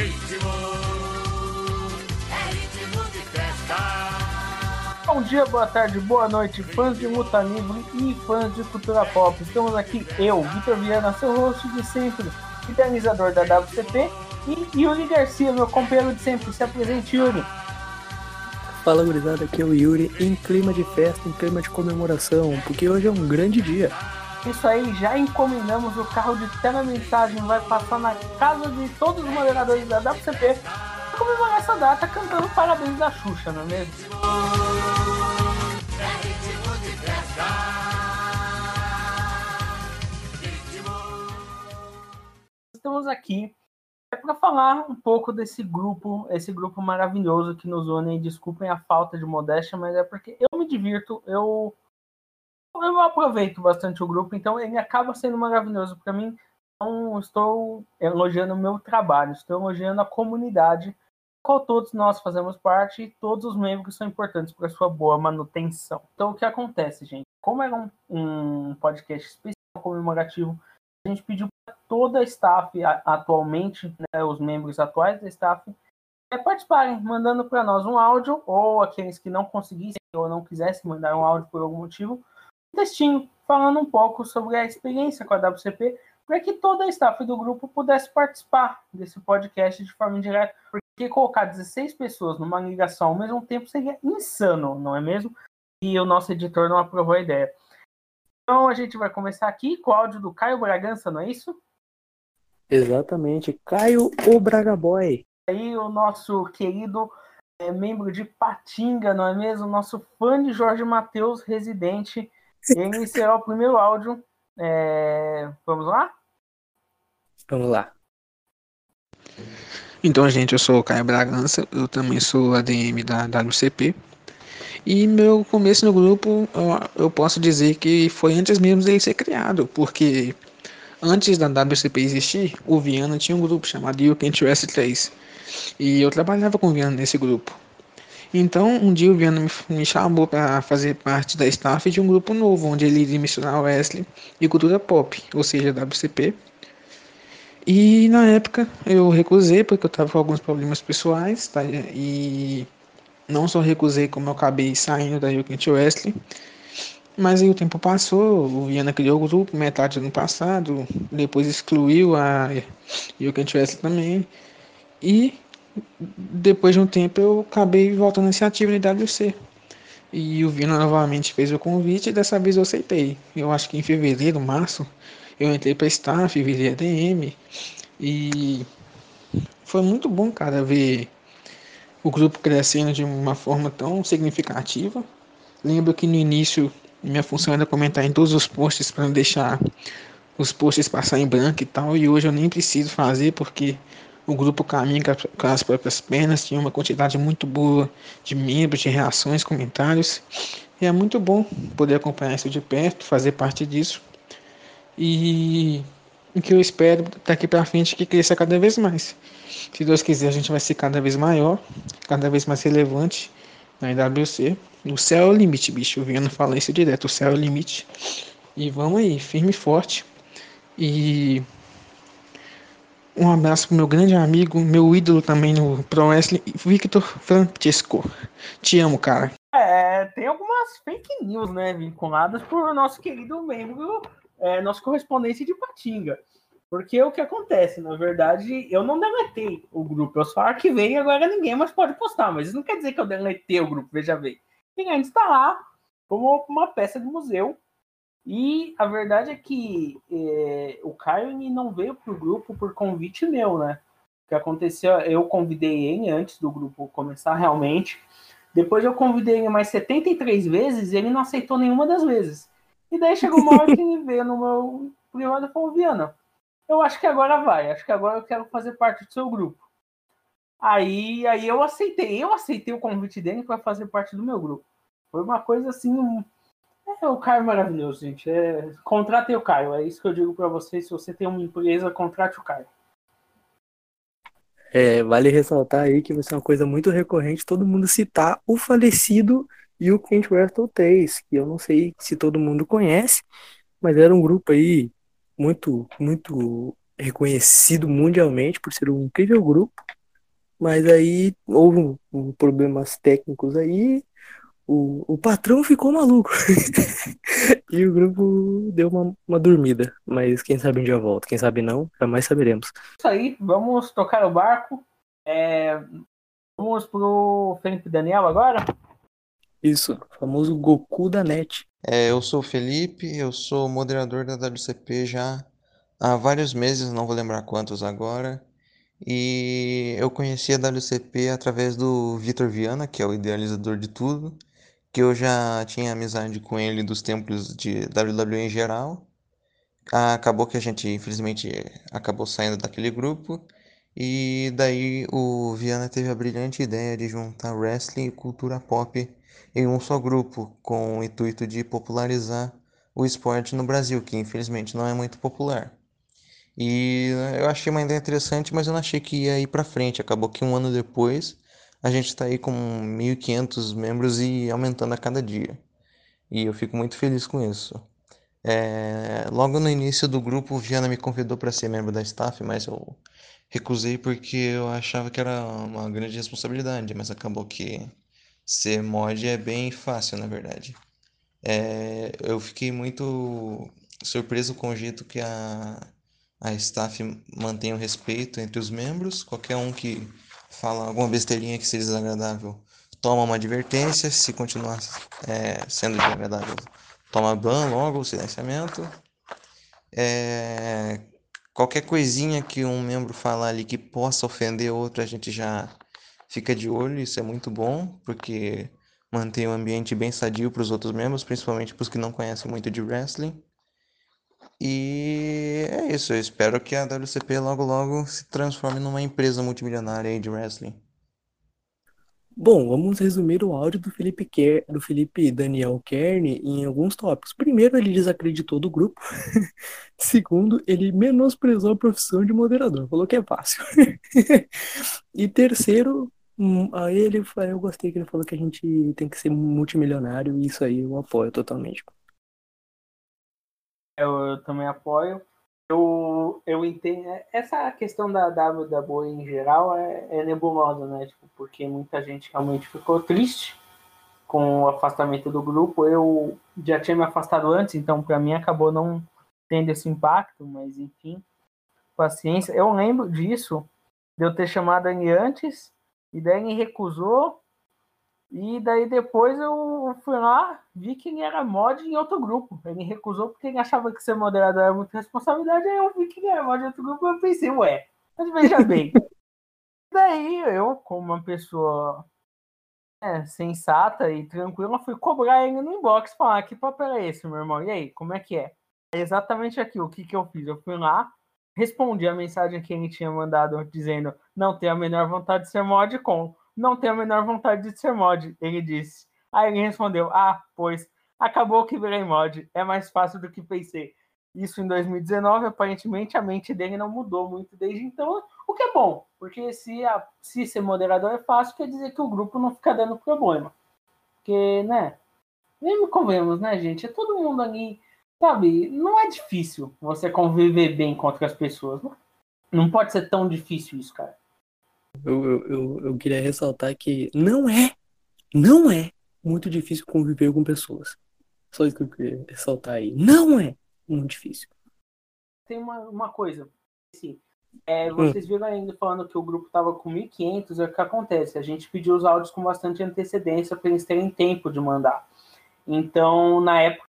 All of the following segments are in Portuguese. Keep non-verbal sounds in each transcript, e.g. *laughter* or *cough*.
Ritmo, é ritmo de festa. Bom dia, boa tarde, boa noite, fãs de Luta Livre e fãs de cultura pop. Estamos aqui, eu, Vitor Viana, seu host de sempre, idealizador da WCP, e Yuri Garcia, meu companheiro de sempre. Se apresente, Yuri. Fala gurizada, aqui é o Yuri em clima de festa, em clima de comemoração, porque hoje é um grande dia. Isso aí, já encomendamos o carro de telemensagem, vai passar na casa de todos os moderadores da WCP para comemorar essa data cantando parabéns da Xuxa, não é mesmo? Estamos aqui é para falar um pouco desse grupo, esse grupo maravilhoso que nos une. Desculpem a falta de modéstia, mas é porque eu me divirto, eu eu aproveito bastante o grupo, então ele acaba sendo maravilhoso para mim. Não estou elogiando o meu trabalho, estou elogiando a comunidade, qual todos nós fazemos parte e todos os membros são importantes para sua boa manutenção. Então, o que acontece, gente? Como era um, um podcast especial comemorativo, a gente pediu para toda a staff a- atualmente, né, os membros atuais da staff, é, participarem, mandando para nós um áudio, ou aqueles que não conseguissem ou não quisessem mandar um áudio por algum motivo, textinho falando um pouco sobre a experiência com a WCP, para que toda a staff do grupo pudesse participar desse podcast de forma indireta, porque colocar 16 pessoas numa ligação ao mesmo tempo seria insano, não é mesmo? E o nosso editor não aprovou a ideia. Então a gente vai começar aqui com o áudio do Caio Bragança, não é isso? Exatamente, Caio o Braga Boy. Aí o nosso querido é, membro de Patinga, não é mesmo? Nosso fã de Jorge Matheus, residente. Ele será o primeiro áudio. É, Vamos lá? Vamos lá. Então, gente, eu sou o Caio Bragança, eu também sou ADM da WCP. E meu começo no grupo, eu, eu posso dizer que foi antes mesmo dele ser criado, porque antes da WCP existir, o Viana tinha um grupo chamado Can't Rest 3. E eu trabalhava com o Viana nesse grupo. Então, um dia o Viana me, chamou para fazer parte da staff de um grupo novo, onde ele iria misturar Wesley e cultura pop, ou seja, WCP. E na época eu recusei porque eu estava com alguns problemas pessoais, tá? E não só recusei, como eu acabei saindo da Quente Wesley. Mas aí o tempo passou, o Viana criou o grupo metade do ano passado, depois excluiu a Quente Wesley também. E depois de um tempo eu acabei voltando à iniciativa da IWC. E o Viana novamente fez o convite e dessa vez eu aceitei. Eu acho que em fevereiro, março, eu entrei para staff, virei ADM e foi muito bom, cara, ver o grupo crescendo de uma forma tão significativa. Lembro que no início minha função era comentar em todos os posts para não deixar os posts passar em branco e tal, e hoje eu nem preciso fazer porque o grupo caminha com as- próprias pernas, tinha uma quantidade muito boa de membros, de reações, comentários, e é muito bom poder acompanhar isso de perto, fazer parte disso. E o que eu espero daqui para frente é que cresça cada vez mais. Se Deus quiser, a gente vai ser cada vez maior, cada vez mais relevante na IWC. O céu é o limite, bicho. O Viana fala isso direto: o céu é o limite. E vamos aí, firme e forte. E um abraço pro meu grande amigo, meu ídolo também no Pro Wrestling, Victor Francesco. Te amo, cara. É, tem algumas fake news, né, vinculadas por nosso querido membro, é, nosso correspondente de Patinga. Porque o que acontece, na verdade, eu não deletei o grupo, eu só arquivei e agora ninguém mais pode postar, mas isso não quer dizer que eu deletei o grupo, veja bem. Ele ainda está lá como uma peça de museu. E a verdade é que é, o Caio não veio pro grupo por convite meu, né? O que aconteceu, eu convidei ele antes do grupo começar realmente. Depois eu convidei ele mais 73 vezes e ele não aceitou nenhuma das vezes. E daí chegou uma hora que ele veio no meu privado e falou, Viana, eu acho que agora vai, acho que agora eu quero fazer parte do seu grupo. Aí, aí eu aceitei, eu aceitei o convite dele para fazer parte do meu grupo. Foi uma coisa assim. É, o Caio é maravilhoso, gente. É, contratem o Caio, é isso que eu digo para vocês. Se você tem uma empresa, contrate o Caio. É, vale ressaltar aí que vai ser uma coisa muito recorrente todo mundo citar o falecido e o Kent Wrestle 3, que eu não sei se todo mundo conhece, mas era um grupo aí muito, muito reconhecido mundialmente por ser um incrível grupo, mas aí houve um, um problemas técnicos aí, o, o patrão ficou maluco *laughs* e o grupo deu uma, uma dormida, mas quem sabe um dia volta, quem sabe não, jamais saberemos. Isso aí, vamos tocar o barco. É, vamos pro Felipe Daniel agora? Isso, o famoso Goku da net. É, eu sou o Felipe, eu sou moderador da WCP já há vários meses, não vou lembrar quantos agora. E eu conheci a WCP através do Vitor Viana, que é o idealizador de tudo, que eu já tinha amizade com ele dos tempos de WWE em geral. Acabou que a gente, infelizmente, acabou saindo daquele grupo. E daí o Viana teve a brilhante ideia de juntar wrestling e cultura pop em um só grupo, com o intuito de popularizar o esporte no Brasil, que infelizmente não é muito popular. E eu achei uma ideia interessante, mas eu não achei que ia ir para frente. Acabou que um ano depois a gente está aí com 1.500 membros e aumentando a cada dia. E eu fico muito feliz com isso. É, logo no início do grupo, Viana me convidou para ser membro da staff, mas eu recusei porque eu achava que era uma grande responsabilidade. Mas acabou que ser mod é bem fácil, na verdade. É, eu fiquei muito surpreso com o jeito que a, a staff mantém o respeito entre os membros. Qualquer um que fala alguma besteirinha que seja desagradável toma uma advertência. Se continuar é, sendo desagradável, toma ban logo, silenciamento. É, qualquer coisinha que um membro falar ali que possa ofender outro, a gente já fica de olho. Isso é muito bom, porque mantém o ambiente bem sadio para os outros membros, principalmente para os que não conhecem muito de wrestling. E é isso, eu espero que a WCP logo logo se transforme numa empresa multimilionária de wrestling. Bom, vamos resumir o áudio do Felipe, Ker, do Felipe Daniel Kern em alguns tópicos. Primeiro, ele desacreditou do grupo. *laughs* Segundo, ele menosprezou a profissão de moderador, falou que é fácil. *laughs* e terceiro, hum, aí ele eu gostei que ele falou que a gente tem que ser multimilionário e isso aí eu apoio totalmente. Eu, também apoio. Eu, eu entendo. Essa questão da WWE em geral é, é nebulosa, né? Tipo, porque muita gente realmente ficou triste com o afastamento do grupo. Eu já tinha me afastado antes, então para mim acabou não tendo esse impacto, mas enfim, paciência. Eu lembro disso, de eu ter chamado a Anne antes, e daí ele recusou, e daí depois eu fui lá, vi que ele era mod em outro grupo. Ele recusou porque ele achava que ser moderador era muita responsabilidade. Aí eu vi que ele era mod em outro grupo e eu pensei, ué, mas veja *laughs* bem. daí eu, como uma pessoa é, sensata e tranquila, fui cobrar ele no inbox, falar que papel é esse, meu irmão? E aí, como é que é? É exatamente aqui, o que, que eu fiz? Eu fui lá, respondi a mensagem que ele tinha mandado dizendo não ter a menor vontade de ser mod com não tenho a menor vontade de ser mod, ele disse. Aí ele respondeu: Ah, pois, acabou que virei mod, é mais fácil do que pensei. Isso em 2019, aparentemente a mente dele não mudou muito desde então, o que é bom, porque se, a, se ser moderador é fácil, quer dizer que o grupo não fica dando problema. Porque, né? Nem me né, gente? É todo mundo ali, sabe? Não é difícil você conviver bem com outras pessoas. Não, não pode ser tão difícil isso, cara. Eu, eu, eu, queria ressaltar que não é, não é muito difícil conviver com pessoas. Só isso que eu queria ressaltar aí. Não é muito difícil. Tem uma, uma coisa. Assim, é, vocês viram ainda falando que o grupo estava com 1.500, é o que acontece. A gente pediu os áudios com bastante antecedência para eles terem tempo de mandar. Então, na época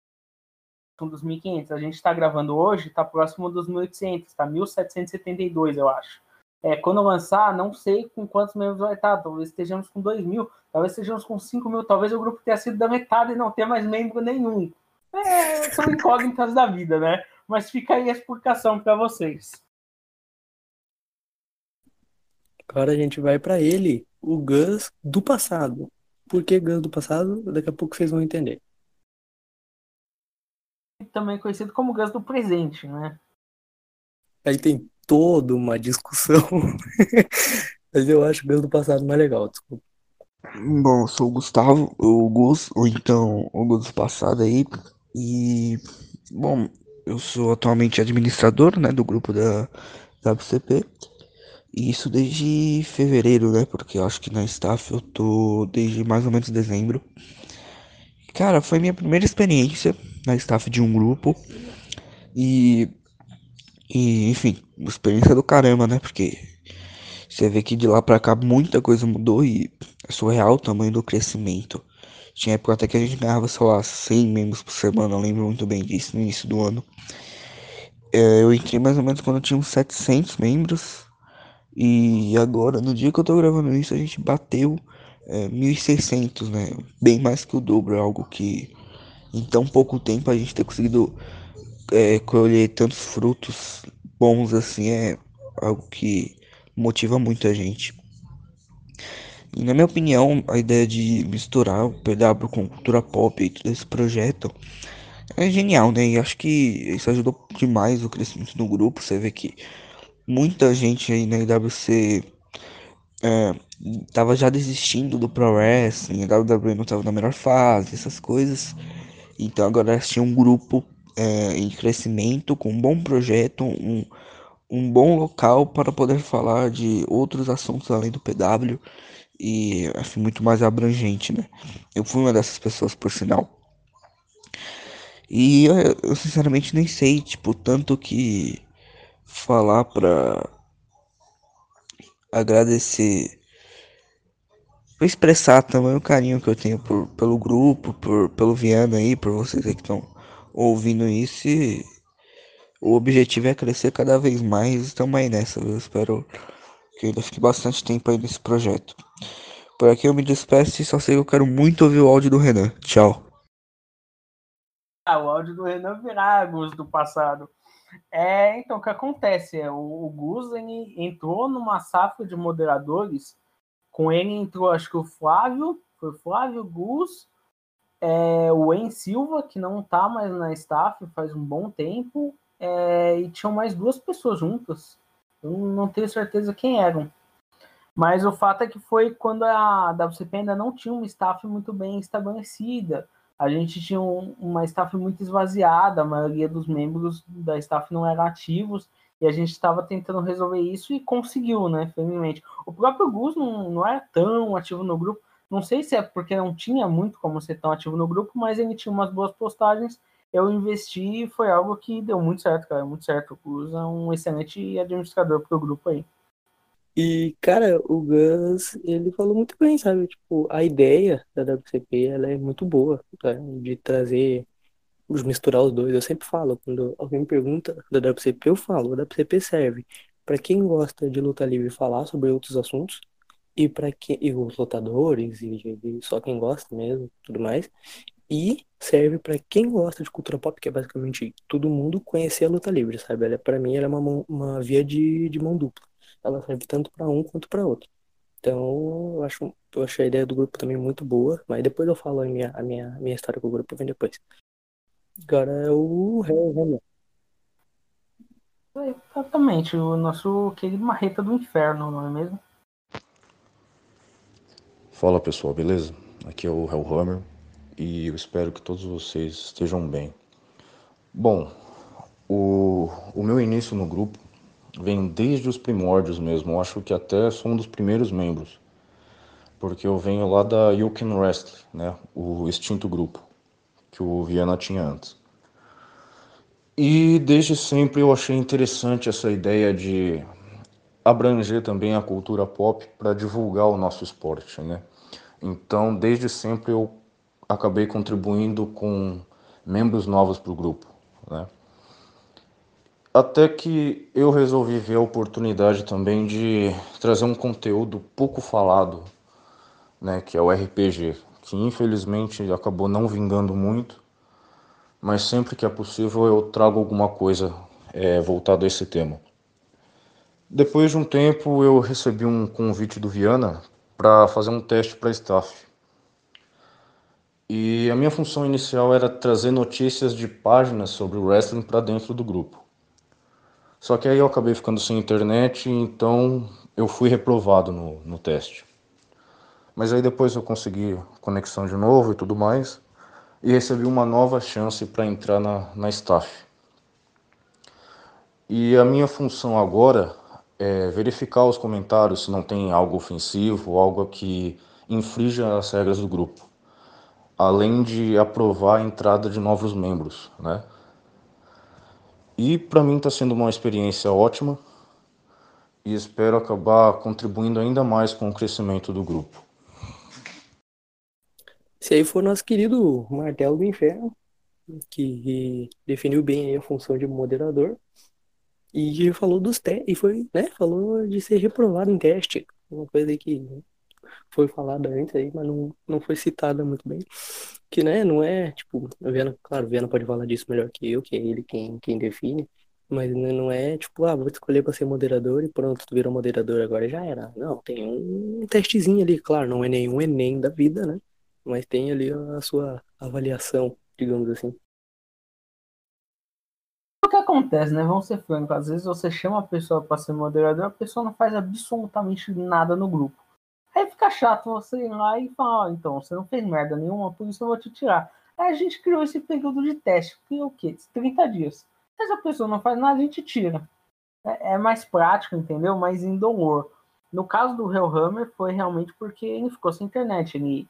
dos 1.500, a gente está gravando hoje, está próximo dos 1.800, está 1.772, eu acho. É, quando lançar, não sei com quantos membros vai estar. Talvez estejamos com 2 mil, talvez estejamos com 5 mil, talvez o grupo tenha sido da metade e não tenha mais membro nenhum. É, são incógnitas da vida, né? Mas fica aí a explicação para vocês. Agora a gente vai para ele, o Gus do passado. Por que Gus do passado? Daqui a pouco vocês vão entender. Também conhecido como Gus do presente, né? Aí tem toda uma discussão. *laughs* Mas eu acho o do passado mais legal, desculpa. Bom, sou o Gustavo, o Gus, ou então o Gus do passado aí. E, bom, eu sou atualmente administrador, né, do grupo da WCP. E isso desde fevereiro, né? Porque eu acho que na staff eu tô desde mais ou menos dezembro. Cara, foi minha primeira experiência na staff de um grupo. E. E, enfim, experiência do caramba, né? Porque você vê que de lá pra cá muita coisa mudou e é surreal o tamanho do crescimento. Tinha época até que a gente ganhava, sei lá, 100 membros por semana, eu lembro muito bem disso no início do ano. É, eu entrei mais ou menos quando eu tinha uns 700 membros. E agora, no dia que eu tô gravando isso, a gente bateu é, 1.600, né? Bem mais que o dobro, é algo que em tão pouco tempo a gente ter conseguido é, colher tantos frutos bons assim é algo que motiva muito a gente. E na minha opinião, a ideia de misturar o PW com cultura pop e todo esse projeto é genial, né? E acho que isso ajudou demais o crescimento do grupo. Você vê que muita gente aí na IWC é, tava já desistindo do Pro Wrestling, a WWE não tava na melhor fase, essas coisas. Então agora tinha um grupo é, em crescimento, com um bom projeto, um, um bom local para poder falar de outros assuntos além do PW e acho muito mais abrangente, né? Eu fui uma dessas pessoas, por sinal. E eu, eu sinceramente nem sei, tipo, tanto que falar pra agradecer, expressar também o carinho que eu tenho por, pelo grupo, por, pelo Viana aí, por vocês aí que estão ouvindo isso. E o objetivo é crescer cada vez mais. Estamos aí nessa, eu espero que ainda fique bastante tempo aí nesse projeto. Por aqui eu me despeço e só sei que eu quero muito ouvir o áudio do Renan. Tchau. Ah, o áudio do Renan Viragos do passado. É, então, o que acontece? É, o, o Gus entrou numa safra de moderadores. Com ele entrou, acho que o Flávio, foi Flávio Gus, é, o En Silva, que não tá mais na staff faz um bom tempo, é, e tinham mais duas pessoas juntas. Eu não tenho certeza quem eram. Mas o fato é que foi quando a WCP ainda não tinha uma staff muito bem estabelecida a gente tinha um, uma staff muito esvaziada, a maioria dos membros da staff não eram ativos, e a gente estava tentando resolver isso e conseguiu, né, felizmente. O próprio Gus não, não era tão ativo no grupo, não sei se é porque não tinha muito como ser tão ativo no grupo, mas ele tinha umas boas postagens, eu investi e foi algo que deu muito certo, cara, muito certo. O Gus é um excelente administrador para o grupo aí. E, cara, o Gus, ele falou muito bem, sabe? Tipo, a ideia da WCP, ela é muito boa, tá? De trazer, de misturar os dois. Eu sempre falo, quando alguém me pergunta da WCP, eu falo, a WCP serve para quem gosta de luta livre falar sobre outros assuntos, e para quem, e os lutadores, e, e só quem gosta mesmo, tudo mais. E serve para quem gosta de cultura pop, que é basicamente todo mundo conhecer a luta livre, sabe? Ela, para mim, ela é uma, uma via de, de mão dupla ela serve tanto para um quanto para outro. Então, eu acho, eu achei a ideia do grupo também muito boa, mas depois eu falo a minha, a minha, minha história com o grupo, vem depois. Agora é o Renan. Exatamente, o nosso querido Marreta do Inferno, não é mesmo? Fala pessoal, beleza? Aqui é o Hellhammer e eu espero que todos vocês estejam bem. Bom, o, o meu início no grupo vem desde os primórdios mesmo. Eu acho que até sou um dos primeiros membros, porque eu venho lá da You Rest, né? O extinto grupo que o Viana tinha antes. E desde sempre eu achei interessante essa ideia de abranger também a cultura pop para divulgar o nosso esporte, né? Então, desde sempre eu acabei contribuindo com membros novos para o grupo, né? Até que eu resolvi ver a oportunidade também de trazer um conteúdo pouco falado, né, que é o RPG, que infelizmente acabou não vingando muito, mas sempre que é possível eu trago alguma coisa é, voltada a esse tema. Depois de um tempo eu recebi um convite do Viana para fazer um teste para staff. E a minha função inicial era trazer notícias de páginas sobre o wrestling para dentro do grupo. Só que aí eu acabei ficando sem internet, então eu fui reprovado no, no teste. Mas aí depois eu consegui conexão de novo e tudo mais, e recebi uma nova chance para entrar na, na staff. E a minha função agora é verificar os comentários se não tem algo ofensivo, algo que infrinja as regras do grupo, além de aprovar a entrada de novos membros, né? E para mim está sendo uma experiência ótima e espero acabar contribuindo ainda mais com o crescimento do grupo. Esse aí foi o nosso querido Martelo do Inferno, que definiu bem a função de moderador. E falou dos testes, e foi, né, falou de ser reprovado em teste. Uma coisa que foi falada antes aí, mas não, não foi citada muito bem. Que, né, não é, tipo, Viana, claro, Viana pode falar disso melhor que eu, que é ele quem, quem define. Mas não é tipo, ah, vou escolher para ser moderador e pronto, tu virou moderador agora já era. Não, tem um testezinho ali, claro, não é nenhum Enem da vida, né? Mas tem ali a sua avaliação, digamos assim. O que acontece, né? Vamos ser francos, às vezes você chama a pessoa para ser moderador, a pessoa não faz absolutamente nada no grupo. Aí fica chato você ir lá e falar, ah, então, você não fez merda nenhuma, por isso eu vou te tirar. Aí a gente criou esse período de teste, que é o quê? 30 dias. Se a pessoa não faz nada, a gente tira. É, é mais prático, entendeu? Mais indolor. No caso do Hellhammer, foi realmente porque ele ficou sem internet. Ele,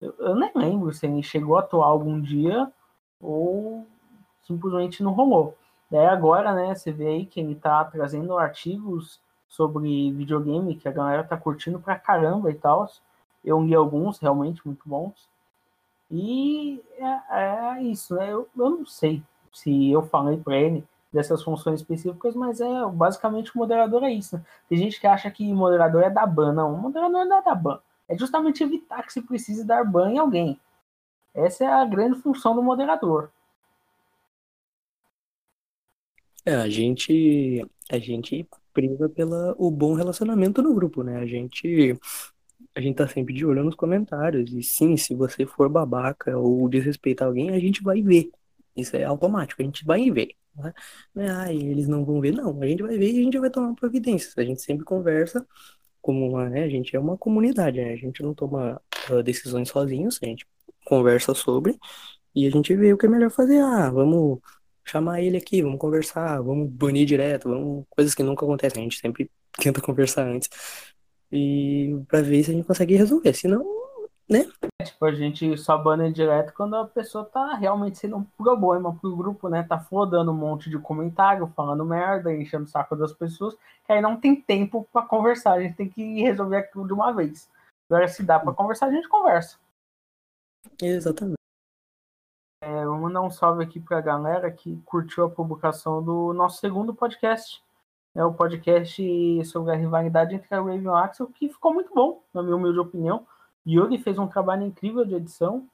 eu, eu nem lembro se ele chegou a atuar algum dia ou simplesmente não rolou. Daí agora, né, você vê aí que ele tá trazendo artigos sobre videogame que a galera tá curtindo pra caramba e tal. Eu li alguns realmente muito bons. E é, é isso, né? Eu, eu não sei se eu falei para ele dessas funções específicas, mas é basicamente o moderador é isso. Né? Tem gente que acha que moderador é da ban, não, o moderador não é da ban. É justamente evitar que se precise dar ban em alguém. Essa é a grande função do moderador. É, a gente a gente priva pelo o bom relacionamento no grupo, né? A gente a gente tá sempre de olho nos comentários. E sim, se você for babaca ou desrespeitar alguém, a gente vai ver. Isso é automático, a gente vai ver. Né? Ah, eles não vão ver, não. A gente vai ver e a gente vai tomar providências. A gente sempre conversa como uma, né? A gente é uma comunidade, né? A gente não toma uh, decisões sozinhos, a gente conversa sobre e a gente vê o que é melhor fazer. Ah, vamos chamar ele aqui, vamos conversar, vamos banir direto, vamos coisas que nunca acontecem. A gente sempre *laughs* tenta conversar antes e para ver se a gente consegue resolver. Senão né? Tipo, a gente só bana direto quando a pessoa tá realmente sendo um problema pro grupo, né? Tá flodando um monte de comentário, falando merda, enchendo o saco das pessoas, que aí não tem tempo para conversar, a gente tem que resolver aquilo de uma vez. Agora, se dá para conversar, a gente conversa. Exatamente. É, vou mandar um salve aqui pra galera que curtiu a publicação do nosso segundo podcast. É o podcast sobre a rivalidade entre a Raven e o Axel, que ficou muito bom, na minha humilde opinião Yuri fez um trabalho incrível de edição.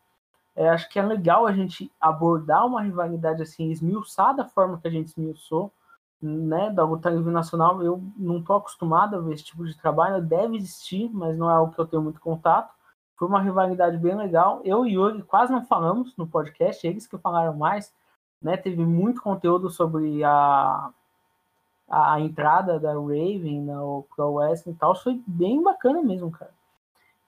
É, acho que é legal a gente abordar uma rivalidade assim, esmiuçar da forma que a gente esmiuçou, né, da luta livre nacional. Eu não tô acostumado a ver esse tipo de trabalho, deve existir, mas não é algo que eu tenho muito contato. Foi uma rivalidade bem legal. Eu e Yuri quase não falamos no podcast, eles que falaram mais. Né, teve muito conteúdo sobre a, a entrada da Raven no Pro Wrestling e tal. Foi bem bacana mesmo, cara.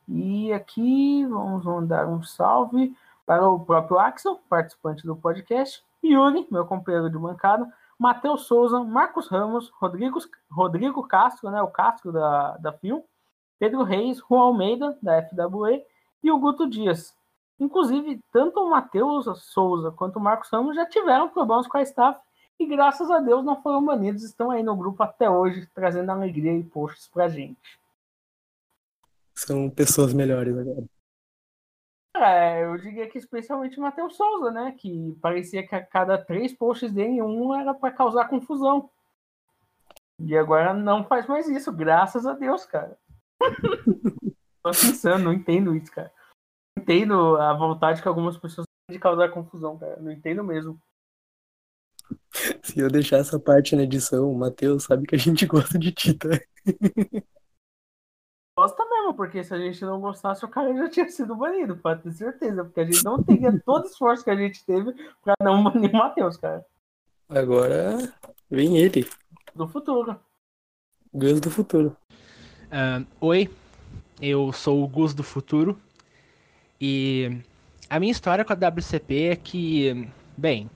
E aqui vamos mandar um salve para o próprio Axel, participante do podcast, Yuri, meu companheiro de bancada, Matheus Souza, Marcos Ramos, Rodrigo, Rodrigo Castro, né, o Castro da, da FIO, Pedro Reis, Juan Almeida, da FWE, e o Guto Dias. Inclusive, tanto o Matheus Souza quanto o Marcos Ramos já tiveram problemas com a staff e graças a Deus não foram banidos, estão aí no grupo até hoje, trazendo alegria e posts pra gente são pessoas melhores agora. É, eu diria que especialmente o Matheus Souza, né? Que parecia que a cada três posts dele, um era para causar confusão. E agora não faz mais isso, graças a Deus, cara. Tô pensando, não entendo isso, cara. Não entendo a vontade que algumas pessoas têm de causar confusão, cara. Não entendo mesmo. Se eu deixar essa parte na edição, o Matheus sabe que a gente gosta de ti, tá? Gosta mesmo, porque se a gente não gostasse, o cara já tinha sido banido, pode ter certeza. Porque a gente não teria *laughs* todo o esforço que a gente teve pra não banir o Matheus, cara. Agora vem ele. Do futuro. Gus do futuro. Uh, oi, eu sou o Gus do futuro. E a minha história com a WCP é que, bem,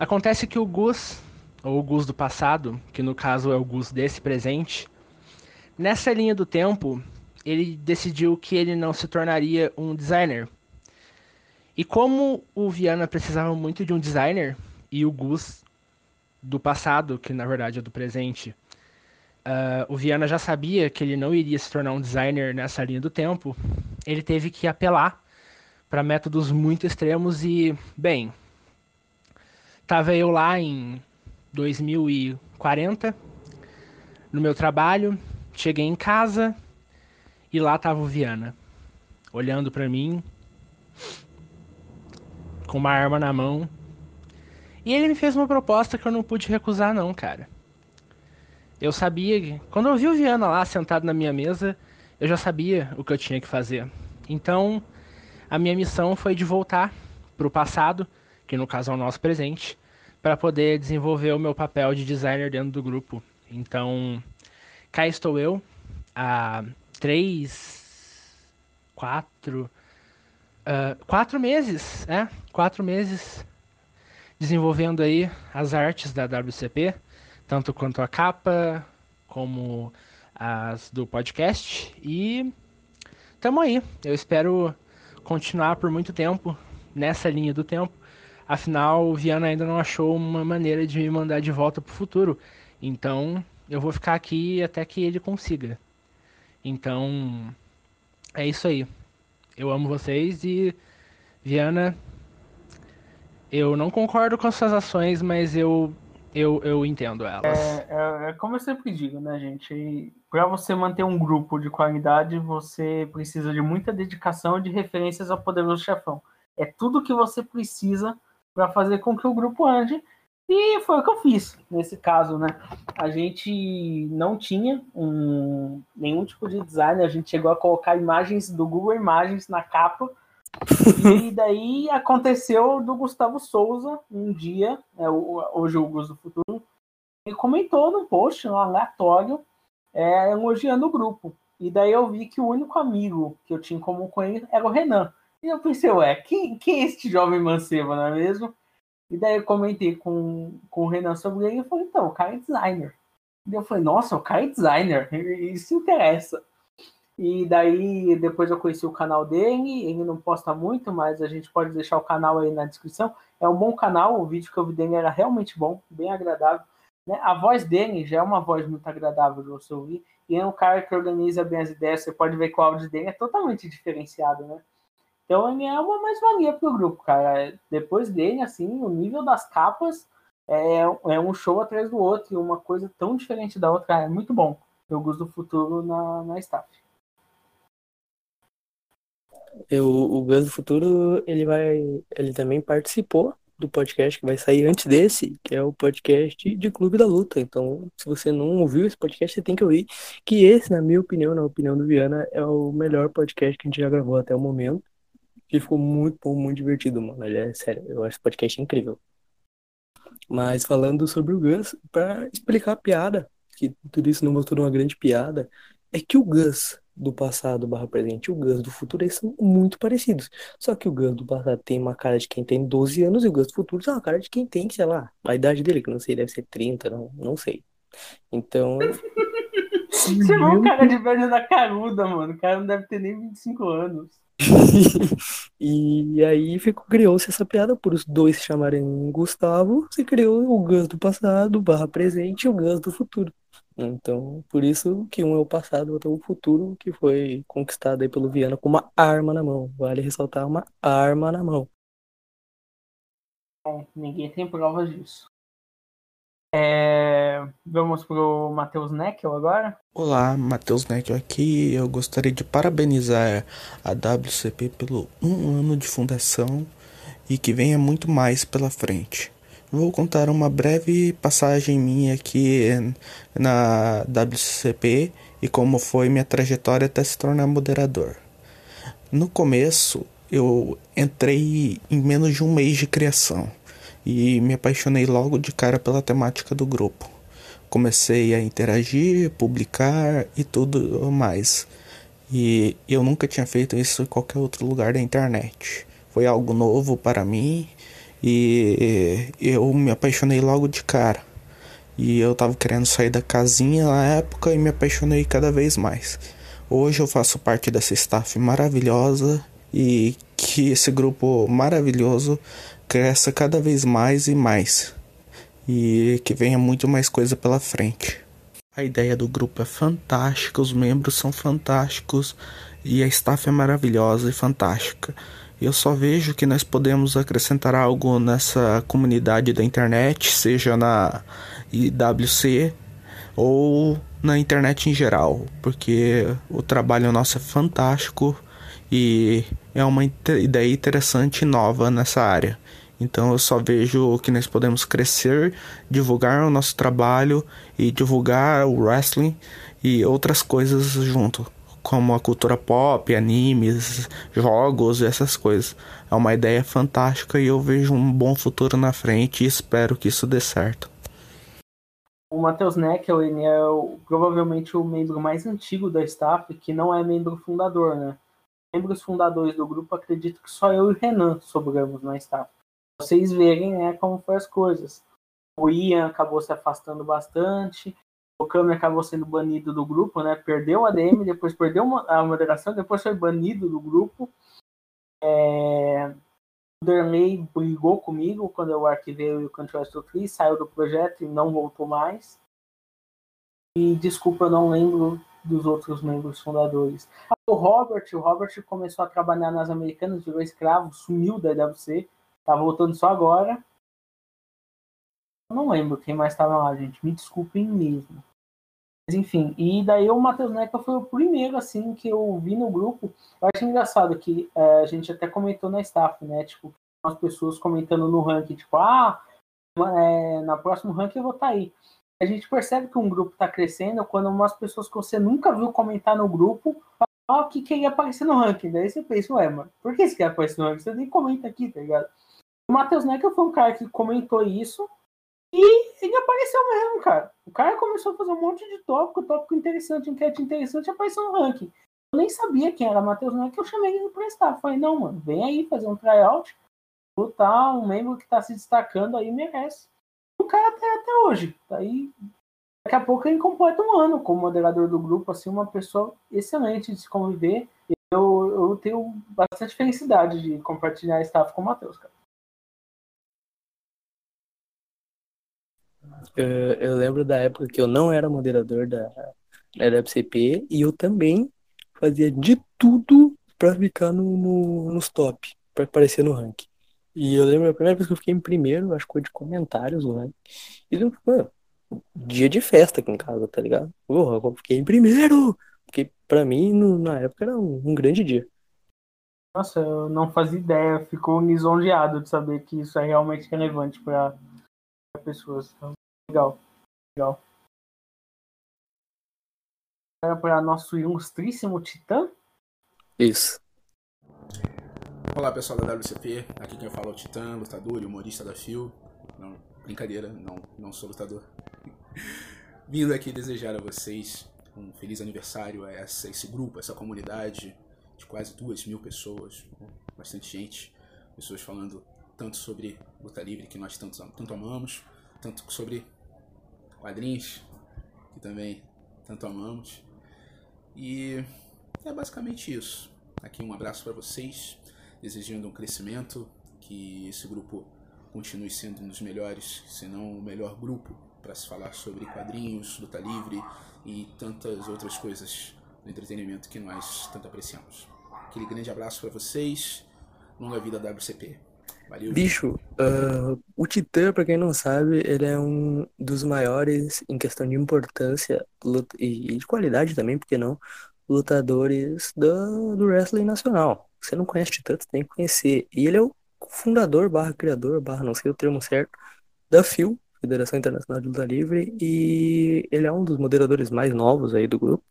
acontece que o Gus ou o Gus do passado, que no caso é o Gus desse presente, nessa linha do tempo, ele decidiu que ele não se tornaria um designer. E como o Viana precisava muito de um designer, e o Gus do passado, que na verdade é do presente, uh, o Viana já sabia que ele não iria se tornar um designer nessa linha do tempo, ele teve que apelar para métodos muito extremos e, bem, tava eu lá em 2040 no meu trabalho, cheguei em casa e lá tava o Viana, olhando para mim com uma arma na mão. E ele me fez uma proposta que eu não pude recusar não, cara. Eu sabia, quando eu vi o Viana lá sentado na minha mesa, eu já sabia o que eu tinha que fazer. Então, a minha missão foi de voltar para o passado, que no caso é o nosso presente, para poder desenvolver o meu papel de designer dentro do grupo. Então, cá estou eu, há três, quatro, uh, quatro meses, é, quatro meses desenvolvendo aí as artes da WCP, tanto quanto a capa, como as do podcast e tamo aí. Eu espero continuar por muito tempo nessa linha do tempo. Afinal, o Viana ainda não achou uma maneira de me mandar de volta pro futuro. Então, eu vou ficar aqui até que ele consiga. Então, é isso aí. Eu amo vocês e Viana, eu não concordo com as suas ações, mas eu eu, eu entendo elas. É, é, é como eu sempre digo, né, gente? Para você manter um grupo de qualidade, você precisa de muita dedicação e de referências ao poderoso chefão. É tudo que você precisa para fazer com que o grupo ande. E foi o que eu fiz nesse caso, né? A gente não tinha um, nenhum tipo de design, a gente chegou a colocar imagens do Google Imagens na capa e daí aconteceu do Gustavo Souza um dia, é, hoje o Gus do Futuro, ele comentou no post no aleatório, é, elogiando o grupo. E daí eu vi que o único amigo que eu tinha em comum com ele era o Renan. E eu pensei, ué, quem, quem é este jovem mancebo, não é mesmo? E daí eu comentei com, com o Renan sobre ele e falei, então, o cara é designer. E eu falei, nossa, o cara é designer, isso interessa. E daí depois eu conheci o canal dele, ele não posta muito, mas a gente pode deixar o canal aí na descrição. É um bom canal, o vídeo que eu vi dele era realmente bom, bem agradável. Né? A voz dele já é uma voz muito agradável de você ouvir, e é um cara que organiza bem as ideias, você pode ver que o áudio dele é totalmente diferenciado, né? Então ele é uma mais-valia para o grupo, cara. Depois dele, assim, o nível das capas é, é um show atrás do outro, e uma coisa tão diferente da outra, é muito bom. Eu gosto do futuro na, na staff. Eu, o Gus do Futuro, ele vai. Ele também participou do podcast que vai sair antes desse, que é o podcast de Clube da Luta. Então, se você não ouviu esse podcast, você tem que ouvir. Que esse, na minha opinião, na opinião do Viana, é o melhor podcast que a gente já gravou até o momento. Que ficou muito bom, muito divertido, mano. Ele é sério, eu acho esse podcast incrível. Mas falando sobre o Gus, para explicar a piada, que tudo isso não mostrou uma grande piada, é que o Gus do passado barra presente e o Gus do futuro eles são muito parecidos. Só que o Gus do passado tem uma cara de quem tem 12 anos e o Gus do futuro tem uma cara de quem tem, sei lá, a idade dele, que não sei, deve ser 30, não, não sei. Então. Chamou um cara de velho da caruda, mano. O cara não deve ter nem 25 anos. *laughs* e aí ficou, criou-se essa piada por os dois se chamarem Gustavo, se criou o Gus do passado, barra presente e o Gus do futuro. Então, por isso que um é o passado, o outro é o futuro, que foi conquistado aí pelo Viana com uma arma na mão. Vale ressaltar uma arma na mão. Bom, ninguém tem provas disso. É... Vamos pro Matheus Neckel agora. Olá, Matheus Neckel aqui. Eu gostaria de parabenizar a WCP pelo um ano de fundação e que venha muito mais pela frente. Vou contar uma breve passagem minha aqui na WCP e como foi minha trajetória até se tornar moderador. No começo, eu entrei em menos de um mês de criação e me apaixonei logo de cara pela temática do grupo. Comecei a interagir, publicar e tudo mais. E eu nunca tinha feito isso em qualquer outro lugar da internet. Foi algo novo para mim e eu me apaixonei logo de cara. E eu tava querendo sair da casinha na época e me apaixonei cada vez mais. Hoje eu faço parte dessa staff maravilhosa e que esse grupo maravilhoso cresça cada vez mais e mais. E que venha muito mais coisa pela frente. A ideia do grupo é fantástica, os membros são fantásticos e a staff é maravilhosa e fantástica. Eu só vejo que nós podemos acrescentar algo nessa comunidade da internet, seja na IWC ou na internet em geral, porque o trabalho nosso é fantástico e é uma ideia interessante e nova nessa área. Então eu só vejo que nós podemos crescer, divulgar o nosso trabalho e divulgar o wrestling e outras coisas junto, como a cultura pop, animes, jogos, essas coisas. É uma ideia fantástica e eu vejo um bom futuro na frente e espero que isso dê certo. O Matheus Neckel, ele é o, provavelmente o membro mais antigo da staff, que não é membro fundador, né? Membros fundadores do grupo, acredito que só eu e o Renan sobramos na staff vocês verem né, como foi as coisas. O Ian acabou se afastando bastante, o Kami acabou sendo banido do grupo, né? Perdeu o ADM, depois perdeu a moderação, depois foi banido do grupo. É... O brigou comigo quando eu arquivei o Control Tree, saiu do projeto e não voltou mais. E desculpa, eu não lembro dos outros membros fundadores. O Robert, o Robert começou a trabalhar nas Americanas, virou escravo, sumiu da EWC, Tá voltando só agora. Eu não lembro quem mais estava lá, gente. Me desculpem mesmo. Mas enfim, e daí o Matheus Neca foi o primeiro, assim, que eu vi no grupo. Eu acho engraçado que é, a gente até comentou na staff, né? Tipo, as pessoas comentando no ranking, tipo, ah, é, na próximo ranking eu vou estar tá aí. A gente percebe que um grupo está crescendo quando umas pessoas que você nunca viu comentar no grupo falam que queria aparecer no ranking. Daí você pensa, ué, mano, por que você quer aparecer no ranking? Você nem comenta aqui, tá ligado? O Matheus Necker foi um cara que comentou isso e ele apareceu mesmo, cara. O cara começou a fazer um monte de tópico, tópico interessante, enquete interessante, apareceu no ranking. Eu nem sabia quem era Matheus Necker, eu chamei ele para estar. Falei, não, mano, vem aí fazer um tryout, lutar, um membro que tá se destacando aí merece. O cara tá até hoje, tá aí. Daqui a pouco ele completa um ano como moderador do grupo, assim, uma pessoa excelente de se conviver. Eu, eu tenho bastante felicidade de compartilhar staff com o Matheus, cara. Eu, eu lembro da época que eu não era moderador da, da WCP e eu também fazia de tudo pra ficar no, no, nos top, pra aparecer no ranking. E eu lembro a primeira vez que eu fiquei em primeiro, acho que foi de comentários no ranking. E eu, mano, dia de festa aqui em casa, tá ligado? Porra, eu fiquei em primeiro! Porque pra mim, no, na época, era um, um grande dia. Nossa, eu não fazia ideia, ficou lisonjeado de saber que isso é realmente relevante para pessoas. Então, Legal, legal. Agora para nosso ilustríssimo Titã. Isso. Olá pessoal da WCP, aqui quem fala é o Titã, lutador e humorista da FIO. Não, brincadeira, não, não sou lutador. *laughs* Vindo aqui desejar a vocês um feliz aniversário a essa, esse grupo, essa comunidade de quase duas mil pessoas, bastante gente, pessoas falando tanto sobre luta livre que nós tanto, tanto amamos, tanto sobre quadrinhos, que também tanto amamos. E é basicamente isso. Aqui um abraço para vocês, desejando um crescimento, que esse grupo continue sendo um dos melhores, se não o melhor grupo para se falar sobre quadrinhos, luta livre e tantas outras coisas do entretenimento que nós tanto apreciamos. Aquele grande abraço para vocês, longa vida WCP. Valeu. Bicho, uh, o Titã, pra quem não sabe, ele é um dos maiores em questão de importância e de qualidade também, porque não, lutadores do, do wrestling nacional. Você não conhece Titã, você tem que conhecer. E ele é o fundador, barra criador, barra não sei o termo certo, da FIL, Federação Internacional de Luta Livre, e ele é um dos moderadores mais novos aí do grupo,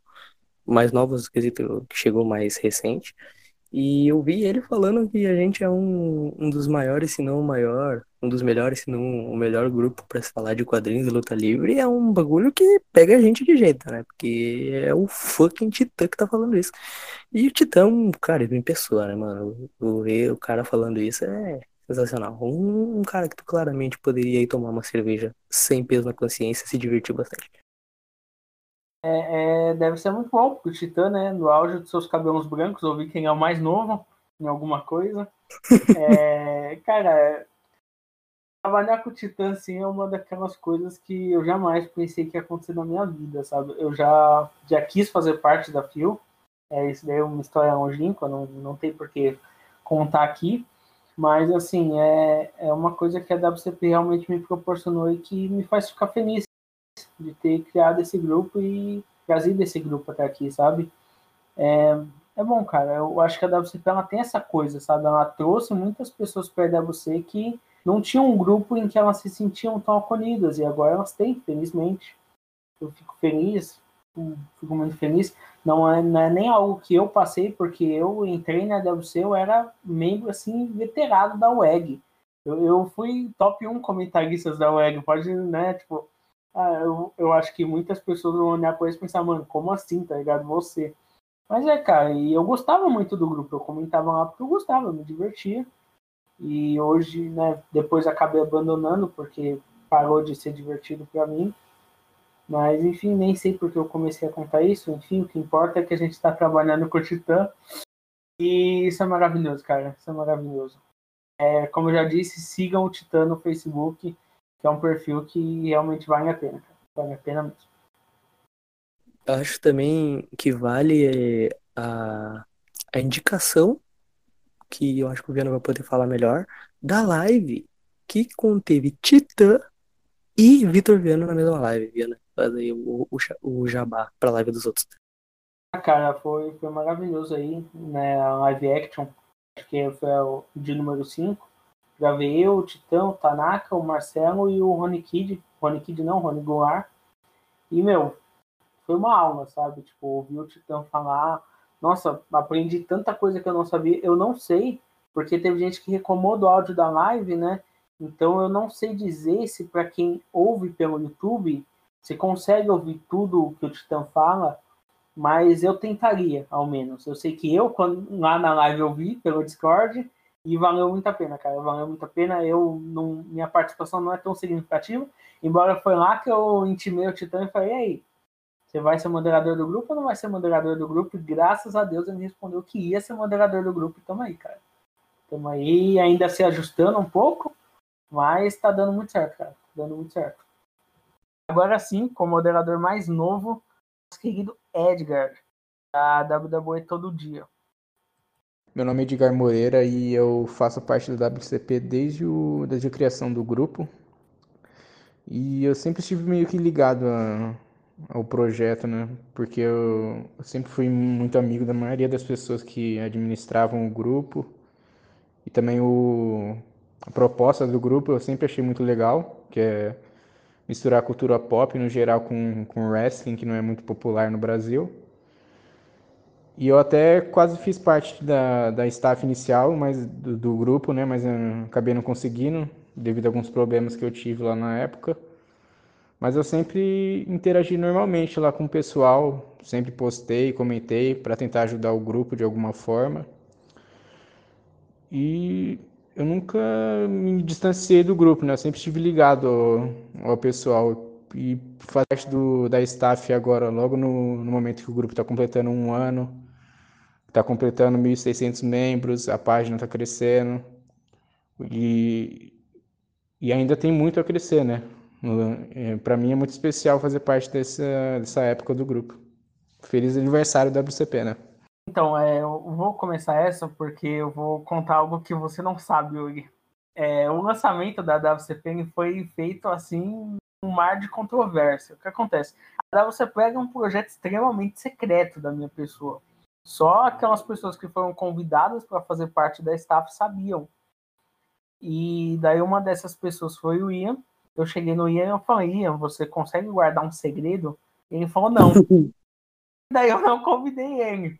mais novos, que chegou mais recente. E eu vi ele falando que a gente é um, um dos maiores, se não o maior, um dos melhores, se não o melhor grupo para se falar de quadrinhos e luta livre. É um bagulho que pega a gente de jeito, né? Porque é o fucking Titã que tá falando isso. E o Titã, cara, ele em pessoa, né, mano? O, o, cara falando isso é, Sensacional. Um, um cara que tu claramente poderia ir tomar uma cerveja sem peso na consciência se divertir bastante. É, é, deve ser muito bom, porque o Titã, né, no auge dos seus cabelos brancos, ouvi quem é o mais novo em alguma coisa. *laughs* É, cara, trabalhar com o Titã, assim, é uma daquelas coisas que eu jamais pensei que ia acontecer na minha vida, sabe? Eu já, já quis fazer parte da FIO, é, isso daí é uma história longínqua, não, não tem por que contar aqui, mas, assim, é, é uma coisa que a WCP realmente me proporcionou e que me faz ficar feliz de ter criado esse grupo e trazido esse grupo até aqui, sabe? É, é bom, cara. Eu acho que a WCP ela tem essa coisa, sabe? Ela trouxe muitas pessoas para a WC que não tinham um grupo em que elas se sentiam tão acolhidas e agora elas têm, felizmente. Eu fico feliz, fico muito feliz. Não é, não é nem algo que eu passei, porque eu entrei na WC, eu era membro assim veterano da WEG. Eu, eu fui top 1 comentaristas da WEG, pode, né, tipo, ah, eu, eu acho que muitas pessoas vão olhar para isso e pensar, mano, como assim, tá ligado? Você. Mas é, cara, e eu gostava muito do grupo, eu comentava lá porque eu gostava, eu me divertia. E hoje, né, depois acabei abandonando porque parou de ser divertido para mim. Mas, enfim, nem sei porque eu comecei a contar isso. Enfim, o que importa é que a gente está trabalhando com o Titã. E isso é maravilhoso, cara. Isso é maravilhoso. É, como eu já disse, sigam o Titã no Facebook, que é um perfil que realmente vale a pena. Vale a pena mesmo. Acho também que vale é, a, a indicação, que eu acho que o Viana vai poder falar melhor, da live que conteve Titã e Vitor Viana na mesma live, Viana. Faz aí o, o, o jabá pra live dos outros. Ah, cara, foi, foi maravilhoso aí, né? A live action, acho que foi o de número 5. Gravei eu, o Titã, o Tanaka, o Marcelo e o Rony Kid. Rony Kid não, Rony Goulart. E, meu, foi uma aula, sabe? Tipo, ouvir o Titã falar. Nossa, aprendi tanta coisa que eu não sabia. Eu não sei, porque teve gente que reclamou do áudio da live, né? Então eu não sei dizer se para quem ouve pelo YouTube, você consegue ouvir tudo o que o Titã fala, mas eu tentaria, ao menos. Eu sei que eu, quando, lá na live, eu vi pelo Discord e valeu muito a pena, cara. Valeu muito a pena. Eu não, minha participação não é tão significativa, embora foi lá que eu intimei o Titã e falei, e aí, você vai ser moderador do grupo ou não vai ser moderador do grupo? E graças a Deus ele me respondeu que ia ser moderador do grupo. Tamo aí, cara. Tamo aí, ainda se ajustando um pouco, mas tá dando muito certo, cara. Tá dando muito certo. Agora sim, com o moderador mais novo, nosso querido Edgar, da WWE Todo Dia. Meu nome é Edgar Moreira e eu faço parte do WCP desde, o, desde a criação do grupo. E eu sempre estive meio que ligado a, ao projeto, né? Porque eu, eu sempre fui muito amigo da maioria das pessoas que administravam o grupo. E também o, a proposta do grupo eu sempre achei muito legal, que é misturar cultura pop no geral com, com wrestling, que não é muito popular no Brasil. E eu até quase fiz parte da, da staff inicial mas do, do grupo, né? Mas acabei não conseguindo, devido a alguns problemas que eu tive lá na época. Mas eu sempre interagi normalmente lá com o pessoal, sempre postei, comentei para tentar ajudar o grupo de alguma forma. E eu nunca me distanciei do grupo, né? Eu sempre estive ligado ao, ao pessoal e faz parte do, da staff agora, logo no, no momento que o grupo está completando um ano, está completando 1.600 membros, a página está crescendo e, e ainda tem muito a crescer, né? É, para mim é muito especial fazer parte dessa, dessa época do grupo. Feliz aniversário do WCP, né? Então, é, eu vou começar essa porque eu vou contar algo que você não sabe, Yuri. É, o lançamento da WCP foi feito assim, um mar de controvérsia. O que acontece? A WCP é um projeto extremamente secreto da minha pessoa. Só aquelas pessoas que foram convidadas para fazer parte da staff sabiam. E daí uma dessas pessoas foi o Ian, eu cheguei no Ian e eu falei, Ian, você consegue guardar um segredo? Ele falou, não. *laughs* Daí eu não convidei ele.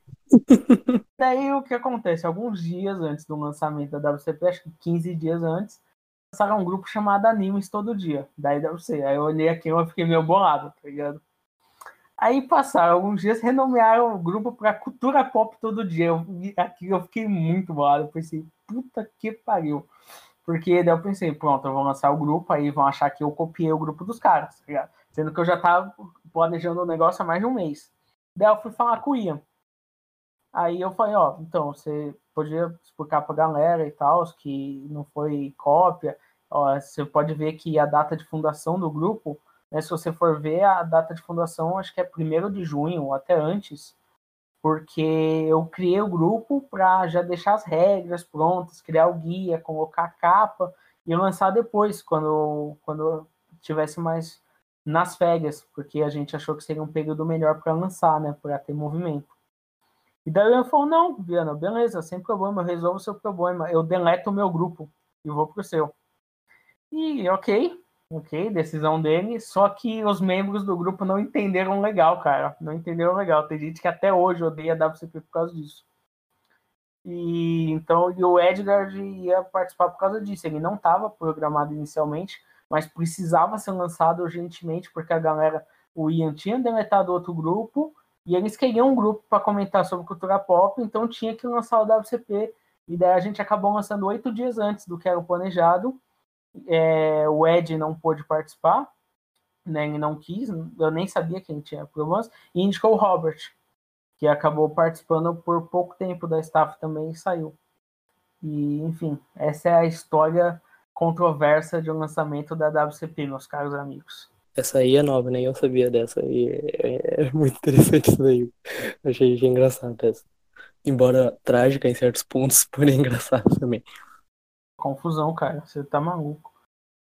Daí o que acontece? Alguns dias antes do lançamento da WCP, acho que 15 dias antes, lançaram um grupo chamado Animes Todo Dia, daí WC. Aí eu olhei aqui e fiquei meio bolado, tá ligado? Aí passaram alguns dias, renomearam o grupo para Cultura Pop Todo Dia. Eu, aqui eu fiquei muito bolado. Pensei, puta que pariu. Porque daí eu pensei, pronto, eu vou lançar o grupo, aí vão achar que eu copiei o grupo dos caras, tá ligado? Sendo que eu já tava planejando o negócio há mais de um mês. Daí eu fui falar com o Ian. Aí eu falei, ó, então, você podia explicar pra galera e tal, que não foi cópia. Ó, você pode ver que a data de fundação do grupo, né, se você for ver a data de fundação, acho que é 1 de junho, ou até antes, porque eu criei o grupo para já deixar as regras prontas, criar o guia, colocar a capa e lançar depois, quando, quando tivesse mais nas férias, porque a gente achou que seria um período melhor para lançar, né, para ter movimento. E daí ele falou, não, Viana, beleza, sem problema, eu resolvo o seu problema, eu deleto o meu grupo e vou pro seu. E ok, ok, decisão dele, só que os membros do grupo não entenderam legal, cara, não entenderam legal. Tem gente que até hoje odeia WCP por causa disso. E então e o Edgar ia participar por causa disso. Ele não estava programado inicialmente, mas precisava ser lançado urgentemente porque a galera, o Ian tinha deletado outro grupo e eles queriam um grupo para comentar sobre cultura pop, então tinha que lançar o WCP. E daí a gente acabou lançando oito dias antes do que era o planejado. É, o Ed não pôde participar, né, ele não quis, eu nem sabia quem tinha problemas, e indicou o Robert, que acabou participando por pouco tempo da staff também e saiu. E, enfim, essa é a história controversa de um lançamento da WCP, meus caros amigos. Essa aí é nova, nem eu sabia dessa. E é, é *laughs* muito interessante isso daí. Achei, achei engraçado essa. Embora trágica em certos pontos, *laughs* porém engraçado também. Confusão, cara. Você tá maluco.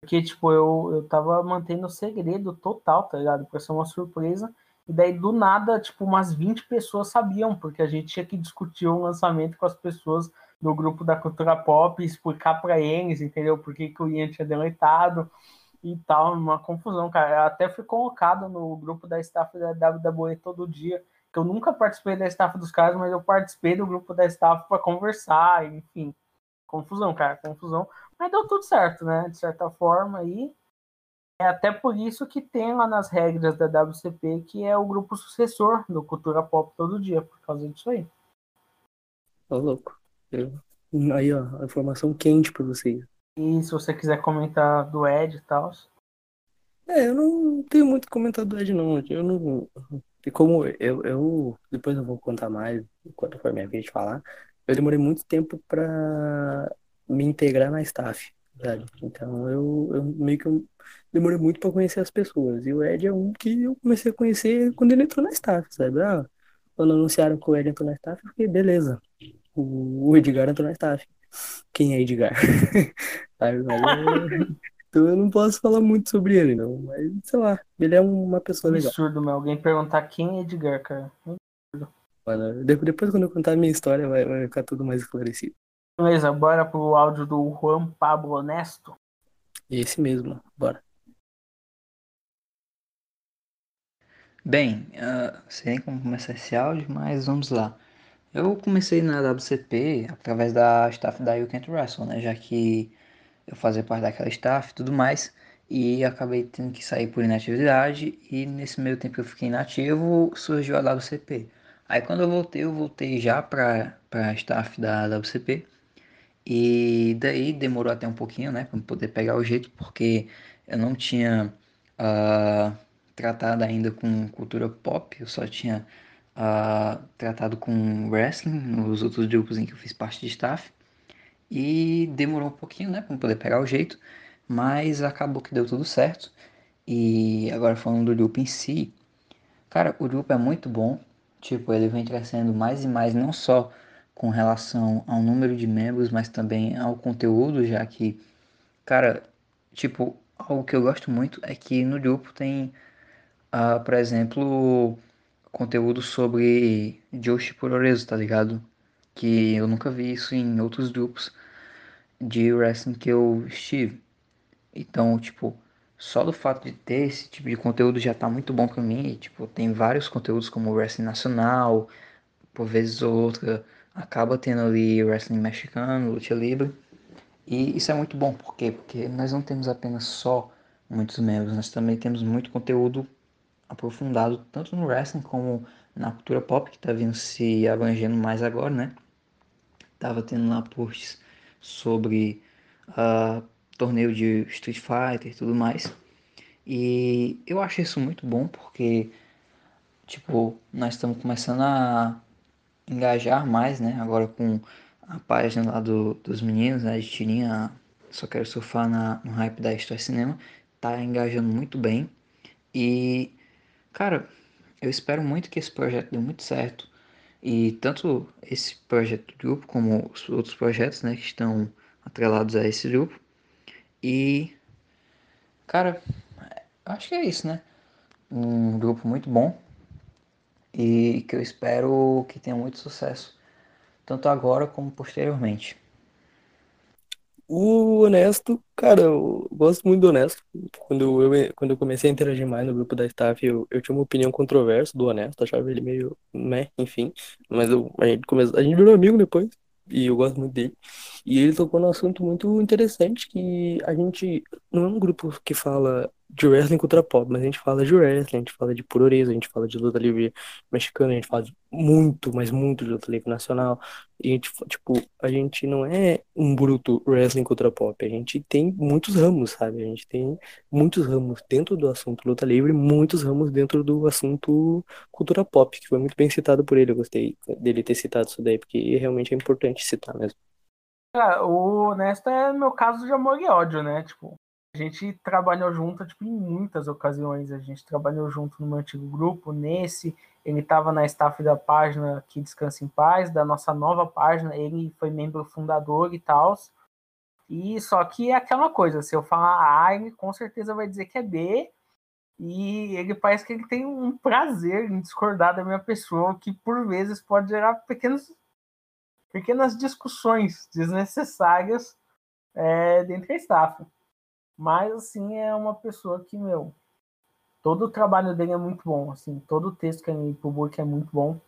Porque, tipo, eu, eu tava mantendo o segredo total, tá ligado? Pra ser uma surpresa. E daí, do nada, tipo, umas 20 pessoas sabiam, porque a gente tinha que discutir o lançamento com as pessoas do grupo da cultura pop, explicar para eles, entendeu? Por que, que o Ian tinha deletado e tal, uma confusão, cara. Eu até fui colocado no grupo da staff da WWE todo dia, que eu nunca participei da staff dos caras, mas eu participei do grupo da staff para conversar, enfim. Confusão, cara, confusão. Mas deu tudo certo, né? De certa forma aí. É até por isso que tem lá nas regras da WCP que é o grupo sucessor do Cultura Pop todo dia, por causa disso aí. Ô, louco. Eu- Aí, ó, a informação quente pra vocês. E se você quiser comentar do Ed e tal. É, eu não tenho muito que comentar do Ed, não. Eu não. E como eu, eu. Depois eu vou contar mais, quando for minha vez de falar. Eu demorei muito tempo pra me integrar na staff, sabe? Então eu, eu meio que eu demorei muito pra conhecer as pessoas. E o Ed é um que eu comecei a conhecer quando ele entrou na staff, sabe? Ah, quando anunciaram que o Ed entrou na staff, eu fiquei, beleza. O Edgar entrou na staff. Quem é Edgar? *laughs* Mas eu- então eu não posso falar muito sobre ele, não. Mas, sei lá, ele é uma pessoa legal. Absurdo, meu. Alguém perguntar quem é Edgar, cara. Mano, depois, quando eu contar a minha história, vai, vai ficar tudo mais esclarecido. Beleza, bora pro áudio do Juan Pablo Honesto. Esse mesmo, bora. Bem, ah, sei nem como começar esse áudio, mas vamos lá. Eu comecei na WCP através da staff da You Can't Wrestle, né? Já que eu fazia parte daquela staff e tudo mais. E acabei tendo que sair por inatividade. E nesse meio tempo que eu fiquei inativo, surgiu a WCP. Aí quando eu voltei, eu voltei já para a staff da WCP. E daí demorou até um pouquinho, né? Para poder pegar o jeito, porque eu não tinha ah, tratado ainda com cultura pop. Eu só tinha ah, tratado com wrestling nos outros grupos em que eu fiz parte de staff. E demorou um pouquinho, né, para poder pegar o jeito, mas acabou que deu tudo certo. E agora falando do grupo em si, cara, o grupo é muito bom. Tipo, ele vem crescendo mais e mais, não só com relação ao número de membros, mas também ao conteúdo, já que, cara, tipo, algo que eu gosto muito é que no grupo tem, ah, por exemplo, conteúdo sobre Joshi Puroresu, tá ligado? Que eu nunca vi isso em outros grupos de wrestling que eu estive. Então, tipo, só do fato de ter esse tipo de conteúdo já tá muito bom pra mim. E, tipo, tem vários conteúdos como wrestling nacional, por vezes ou outra acaba tendo ali wrestling mexicano, luta livre. E isso é muito bom, por quê? Porque nós não temos apenas só muitos membros, nós também temos muito conteúdo aprofundado, tanto no wrestling como na cultura pop, que tá vindo se abrangendo mais agora, né? Tava tendo lá posts sobre uh, torneio de Street Fighter e tudo mais. E eu acho isso muito bom porque, tipo, nós estamos começando a engajar mais, né? Agora com a página lá do, dos meninos, né? De tirinha, só quero surfar na, no hype da História Cinema. Tá engajando muito bem. E, cara, eu espero muito que esse projeto dê muito certo. E tanto esse projeto do grupo como os outros projetos, né, que estão atrelados a esse grupo. E, cara, acho que é isso, né? Um grupo muito bom e que eu espero que tenha muito sucesso, tanto agora como posteriormente. O Honesto, cara, eu gosto muito do Honesto. Quando eu, quando eu comecei a interagir mais no grupo da staff, eu, eu tinha uma opinião controversa do Honesto, achava ele meio, né, enfim. Mas eu, a gente começou, a gente virou amigo depois, e eu gosto muito dele. E ele tocou num assunto muito interessante que a gente não é um grupo que fala de wrestling cultura pop, mas a gente fala de wrestling, a gente fala de pureza, a gente fala de luta livre mexicana, a gente fala muito, mas muito de luta livre nacional. E a gente, tipo, a gente não é um bruto wrestling cultura pop, a gente tem muitos ramos, sabe? A gente tem muitos ramos dentro do assunto luta livre, muitos ramos dentro do assunto cultura pop, que foi muito bem citado por ele. Eu gostei dele ter citado isso daí, porque realmente é importante citar mesmo. Cara, o Honesto é meu caso de amor e ódio, né? Tipo, a gente trabalhou junto tipo, em muitas ocasiões. A gente trabalhou junto no meu antigo grupo, nesse. Ele estava na staff da página que Descansa em Paz, da nossa nova página. Ele foi membro fundador e tal. E só que é aquela coisa: se eu falar A, ele com certeza vai dizer que é B. E ele parece que ele tem um prazer em discordar da minha pessoa, que por vezes pode gerar pequenos, pequenas discussões desnecessárias é, dentro da staff. Mas, assim, é uma pessoa que, meu, todo o trabalho dele é muito bom, assim, todo o texto que ele publica é muito bom.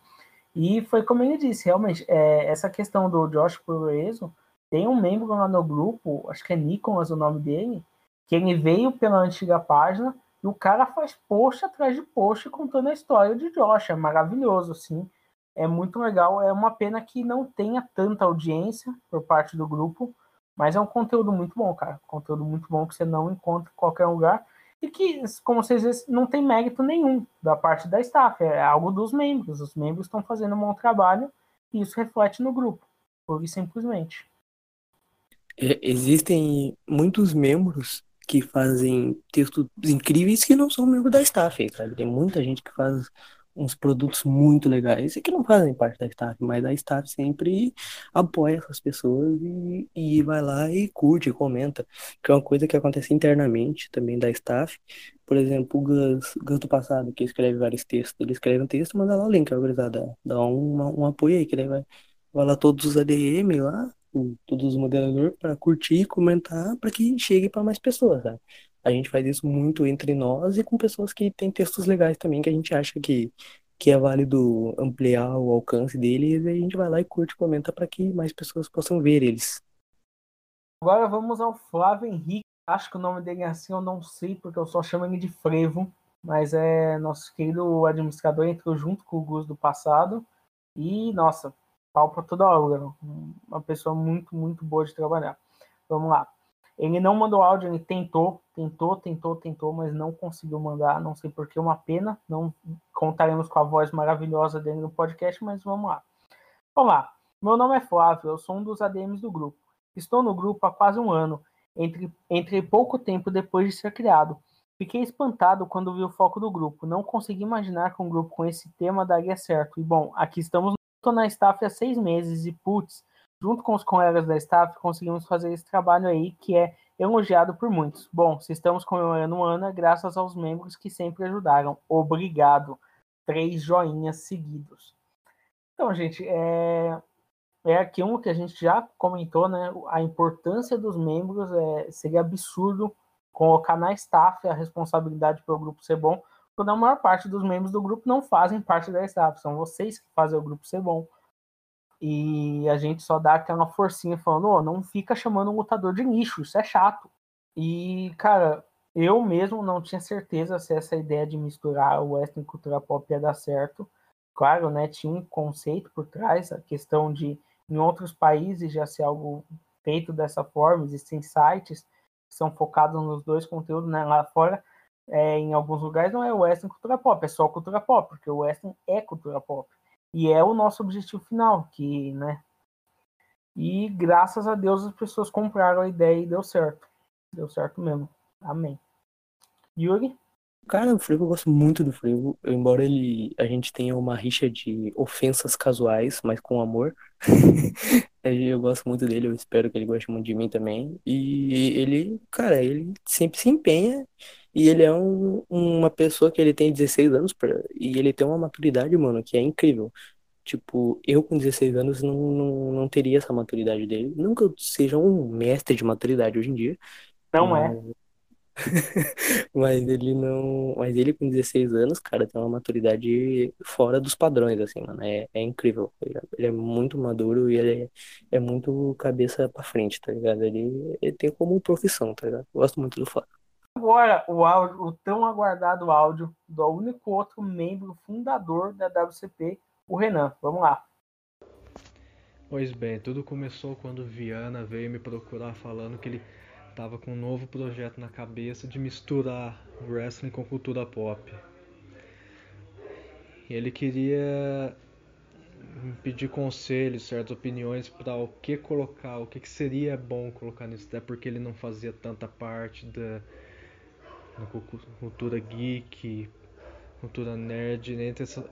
E foi como ele disse, realmente, é, essa questão do Josh Proeso, tem um membro lá no grupo, acho que é Nicolas o nome dele, que ele veio pela antiga página e o cara faz post atrás de post contando a história de Josh. É maravilhoso, assim. É muito legal. É uma pena que não tenha tanta audiência por parte do grupo, mas é um conteúdo muito bom, cara. Conteúdo muito bom que você não encontra em qualquer lugar. E que, como vocês veem, não tem mérito nenhum da parte da staff. É algo dos membros. Os membros estão fazendo um bom trabalho e isso reflete no grupo. Por simplesmente. É, existem muitos membros que fazem textos incríveis que não são membros da staff, sabe? Tem muita gente que faz uns produtos muito legais e que não fazem parte da staff, mas a staff sempre apoia essas pessoas e, e vai lá e curte, comenta, que é uma coisa que acontece internamente também da staff. Por exemplo, o Gus, Gus do passado, que escreve vários textos, ele escreve um texto, manda lá o link, organizada, dá um, um apoio aí, que daí vai, vai lá todos os ADM lá, todos os moderadores para curtir, comentar, para que chegue para mais pessoas, sabe? A gente faz isso muito entre nós e com pessoas que têm textos legais também, que a gente acha que, que é válido ampliar o alcance deles, e a gente vai lá e curte comenta para que mais pessoas possam ver eles. Agora vamos ao Flávio Henrique. Acho que o nome dele é assim, eu não sei, porque eu só chamo ele de Frevo, mas é nosso querido administrador, entrou junto com o Gus do passado. E, nossa, pau pra toda obra. Uma pessoa muito, muito boa de trabalhar. Vamos lá. Ele não mandou áudio, ele tentou, tentou, tentou, tentou, mas não conseguiu mandar. Não sei por que, uma pena. Não contaremos com a voz maravilhosa dele no podcast, mas vamos lá. Olá, meu nome é Flávio, eu sou um dos ADMs do grupo. Estou no grupo há quase um ano, entre, entre pouco tempo depois de ser criado. Fiquei espantado quando vi o foco do grupo. Não consegui imaginar que um grupo com esse tema daria certo. E bom, aqui estamos. Estou na staff há seis meses e, putz, junto com os colegas da staff, conseguimos fazer esse trabalho aí que é elogiado por muitos. Bom, se estamos comemorando um ano, é graças aos membros que sempre ajudaram. Obrigado. Três joinhas seguidos. Então, gente, é, é aquilo que a gente já comentou, né? A importância dos membros é, seria absurdo colocar na staff a responsabilidade pelo grupo ser bom, quando a maior parte dos membros do grupo não fazem parte da staff, são vocês que fazem o grupo ser bom e a gente só dá aquela forcinha falando, oh, não fica chamando um lutador de nicho, isso é chato. E, cara, eu mesmo não tinha certeza se essa ideia de misturar o western e cultura pop ia dar certo. Claro, né, tinha um conceito por trás, a questão de em outros países já ser algo feito dessa forma, existem sites que são focados nos dois conteúdos, né? Lá fora, é, em alguns lugares não é western cultura pop, é só cultura pop, porque o western é cultura pop. E é o nosso objetivo final, que, né? E graças a Deus as pessoas compraram a ideia e deu certo. Deu certo mesmo. Amém. Yuri? Cara, o Frevo eu gosto muito do Frevo, embora ele a gente tenha uma rixa de ofensas casuais, mas com amor. *laughs* eu gosto muito dele, eu espero que ele goste muito de mim também. E ele, cara, ele sempre se empenha e ele é um, uma pessoa que ele tem 16 anos pra, e ele tem uma maturidade, mano, que é incrível. Tipo, eu com 16 anos não, não, não teria essa maturidade dele. Nunca eu seja um mestre de maturidade hoje em dia. Não é. Mas *laughs* ele não. Mas ele com 16 anos, cara, tem uma maturidade fora dos padrões, assim, mano. É, é incrível. ligado? Ele é muito maduro e ele é, é muito cabeça pra frente, tá ligado? Ele, ele tem como profissão, tá ligado? Gosto muito do Flávio. Agora, o áudio, o tão aguardado áudio do único outro membro fundador da WCP, o Renan. Vamos lá. Pois bem, tudo começou quando Viana veio me procurar falando que ele tava com um novo projeto na cabeça de misturar wrestling com cultura pop. Ele queria pedir conselhos, certas opiniões para o que colocar, o que, que seria bom colocar nisso, até porque ele não fazia tanta parte da, cu- cultura geek, cultura nerd, dentre, essa,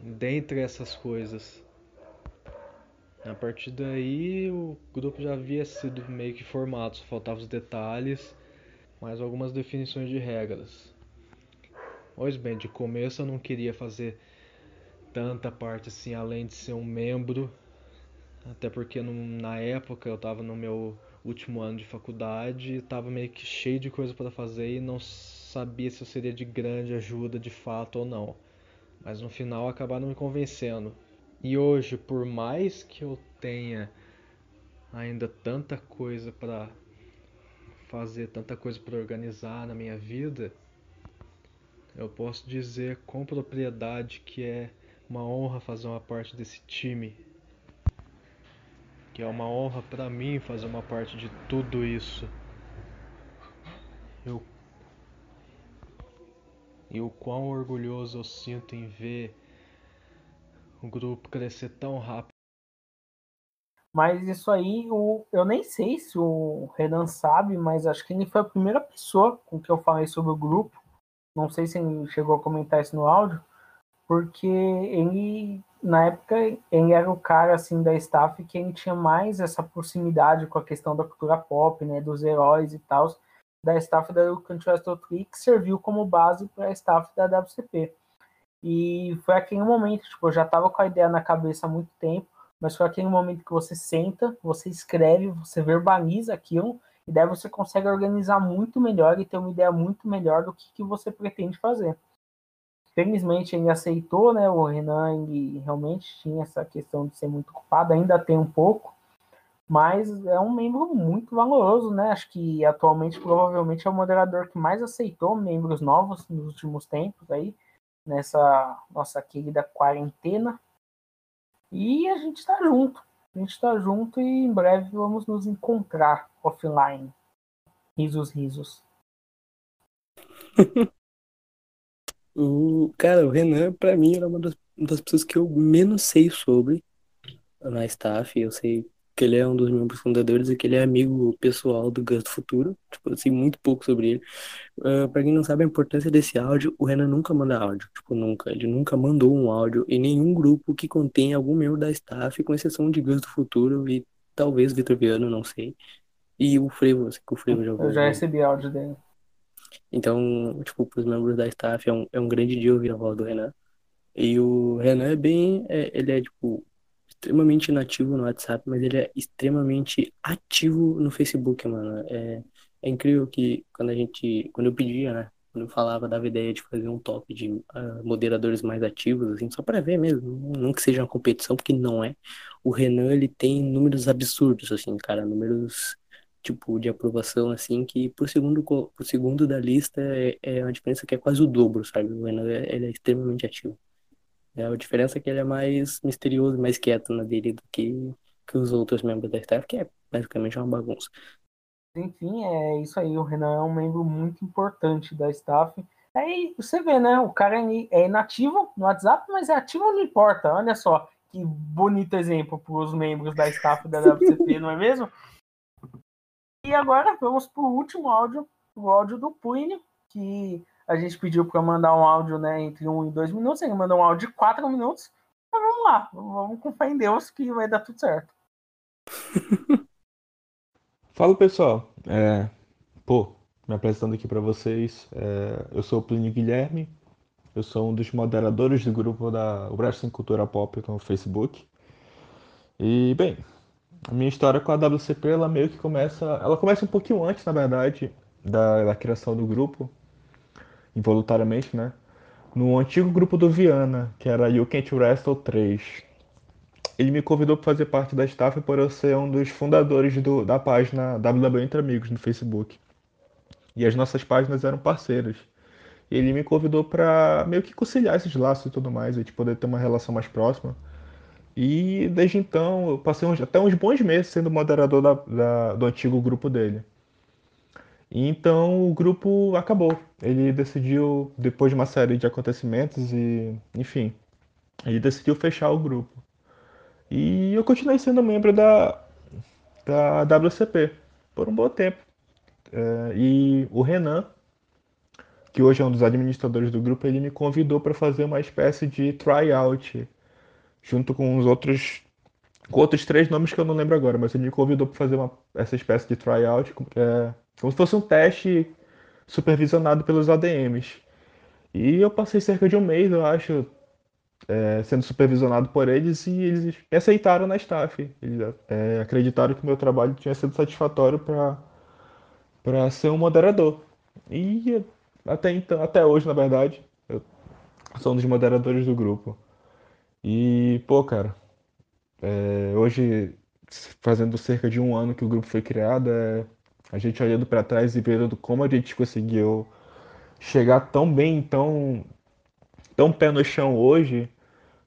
dentre essas coisas. A partir daí o grupo já havia sido meio que formado, só faltavam os detalhes, mais algumas definições de regras. Pois bem, de começo eu não queria fazer tanta parte assim, além de ser um membro, até porque na época eu estava no meu último ano de faculdade estava meio que cheio de coisa para fazer e não sabia se eu seria de grande ajuda de fato ou não. Mas no final acabaram me convencendo. E hoje, por mais que eu tenha ainda tanta coisa para fazer, tanta coisa para organizar na minha vida, eu posso dizer com propriedade que é uma honra fazer uma parte desse time. Que é uma honra para mim fazer uma parte de tudo isso. Eu e o quão orgulhoso eu sinto em ver o grupo crescer tão rápido. Mas isso aí, o, eu nem sei se o Renan sabe, mas acho que ele foi a primeira pessoa com que eu falei sobre o grupo. Não sei se ele chegou a comentar isso no áudio, porque ele, na época, ele era o cara assim da staff que ele tinha mais essa proximidade com a questão da cultura pop, né, dos heróis e tal, da staff da Country Tree, que serviu como base para a staff da WCP. E foi aquele momento, tipo, eu já tava com a ideia na cabeça há muito tempo, mas foi aquele momento que você senta, você escreve, você verbaliza aquilo, e daí você consegue organizar muito melhor e ter uma ideia muito melhor do que, que você pretende fazer. Felizmente ele aceitou, né? O Renan ele realmente tinha essa questão de ser muito ocupado, ainda tem um pouco, mas é um membro muito valoroso, né? Acho que atualmente provavelmente é o moderador que mais aceitou membros novos nos últimos tempos aí, nessa nossa querida quarentena. E a gente está junto. A gente está junto e em breve vamos nos encontrar offline. Risos, risos. *laughs* O, cara, o Renan, pra mim, era uma das, uma das pessoas que eu menos sei sobre na staff. Eu sei que ele é um dos membros fundadores e que ele é amigo pessoal do Gus do Futuro. Tipo, eu sei muito pouco sobre ele. Uh, pra quem não sabe a importância desse áudio, o Renan nunca manda áudio. Tipo, nunca. Ele nunca mandou um áudio em nenhum grupo que contém algum membro da staff, com exceção de Gus do Futuro e talvez Vitor Viano, não sei. E o Frevo, que o Frevo já Eu já recebi áudio dele. Então, tipo, para os membros da staff é um, é um grande dia ouvir a voz do Renan. E o Renan é bem, é- ele é, tipo, extremamente inativo no WhatsApp, mas ele é extremamente ativo no Facebook, mano. É, é incrível que quando a gente, quando eu pedia, né, quando eu falava, dava ideia de fazer um top de ah, moderadores mais ativos, assim, só para ver mesmo, não que seja uma competição, porque não é. O Renan, ele tem números absurdos, assim, cara, números tipo de aprovação assim que pro segundo pro segundo da lista é, é uma diferença que é quase o dobro, sabe? O Renan é- ele é extremamente ativo. É, a diferença é que ele é mais misterioso, mais quieto na dele do que que os outros membros da staff, que é basicamente uma bagunça. Enfim, é isso aí. O Renan é um membro muito importante da staff. Aí você vê, né? O cara é é inativo no WhatsApp, mas é ativo não importa. Olha só que bonito exemplo para os membros da staff da WCP, não é mesmo? *laughs* E agora vamos para o último áudio, o áudio do Puine, que a gente pediu para mandar um áudio né, entre um e dois minutos. Ele mandou um áudio de quatro minutos. Então vamos lá, vamos com fé em Deus que vai dar tudo certo. *laughs* Fala pessoal, é, pô, me apresentando aqui para vocês, é, eu sou o Plínio Guilherme, eu sou um dos moderadores do grupo da Brasil Cultura Pop no Facebook. E bem, a minha história com a WCP ela meio que começa, ela começa um pouquinho antes, na verdade, da, da criação do grupo, involuntariamente, né? No antigo grupo do Viana, que era You Can't Wrestle 3 ele me convidou para fazer parte da staff por eu ser um dos fundadores do, da página WWE Entre Amigos no Facebook. E as nossas páginas eram parceiras. E ele me convidou para meio que conciliar esses laços e tudo mais, a gente poder ter uma relação mais próxima. E desde então eu passei uns, até uns bons meses sendo moderador da, da, do antigo grupo dele. E então o grupo acabou. Ele decidiu, depois de uma série de acontecimentos e, enfim, ele decidiu fechar o grupo. E eu continuei sendo membro da, da WCP por um bom tempo. É, e o Renan, que hoje é um dos administradores do grupo, ele me convidou para fazer uma espécie de tryout, junto com os outros com outros três nomes que eu não lembro agora, mas ele me convidou para fazer uma, essa espécie de tryout, é, como se fosse um teste supervisionado pelos ADMs. E eu passei cerca de um mês, eu acho, é, sendo supervisionado por eles e eles me aceitaram na staff. Eles é, acreditaram que o meu trabalho tinha sido satisfatório para ser um moderador. E até então, até hoje, na verdade, eu sou um dos moderadores do grupo. E, pô, cara, é, hoje, fazendo cerca de um ano que o grupo foi criado, é, a gente olhando para trás e vendo como a gente conseguiu chegar tão bem, tão, tão pé no chão hoje,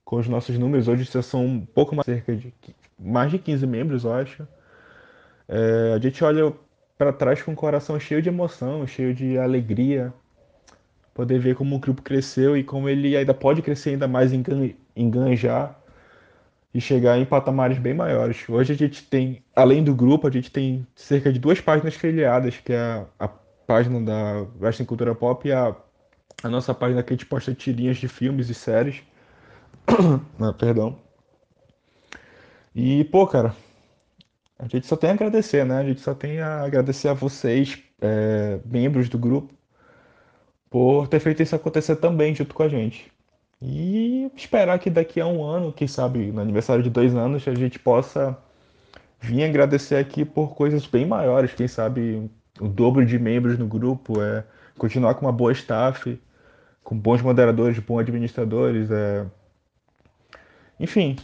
com os nossos números. Hoje já são um pouco mais, cerca de mais de 15 membros, eu acho. É, a gente olha para trás com o coração cheio de emoção, cheio de alegria. Poder ver como o grupo cresceu e como ele ainda pode crescer ainda mais, enganjar e chegar em patamares bem maiores. Hoje a gente tem, além do grupo, a gente tem cerca de duas páginas filiadas, que é a, a página da Western Cultura Pop e a, a nossa página que a gente posta tirinhas de filmes e séries. *coughs* ah, perdão. E, pô, cara, a gente só tem a agradecer, né? A gente só tem a agradecer a vocês, é, membros do grupo, por ter feito isso acontecer também junto com a gente. E esperar que daqui a um ano, quem sabe no aniversário de dois anos, a gente possa vir agradecer aqui por coisas bem maiores. Quem sabe o dobro de membros no grupo, é continuar com uma boa staff, com bons moderadores, bons administradores, é, enfim,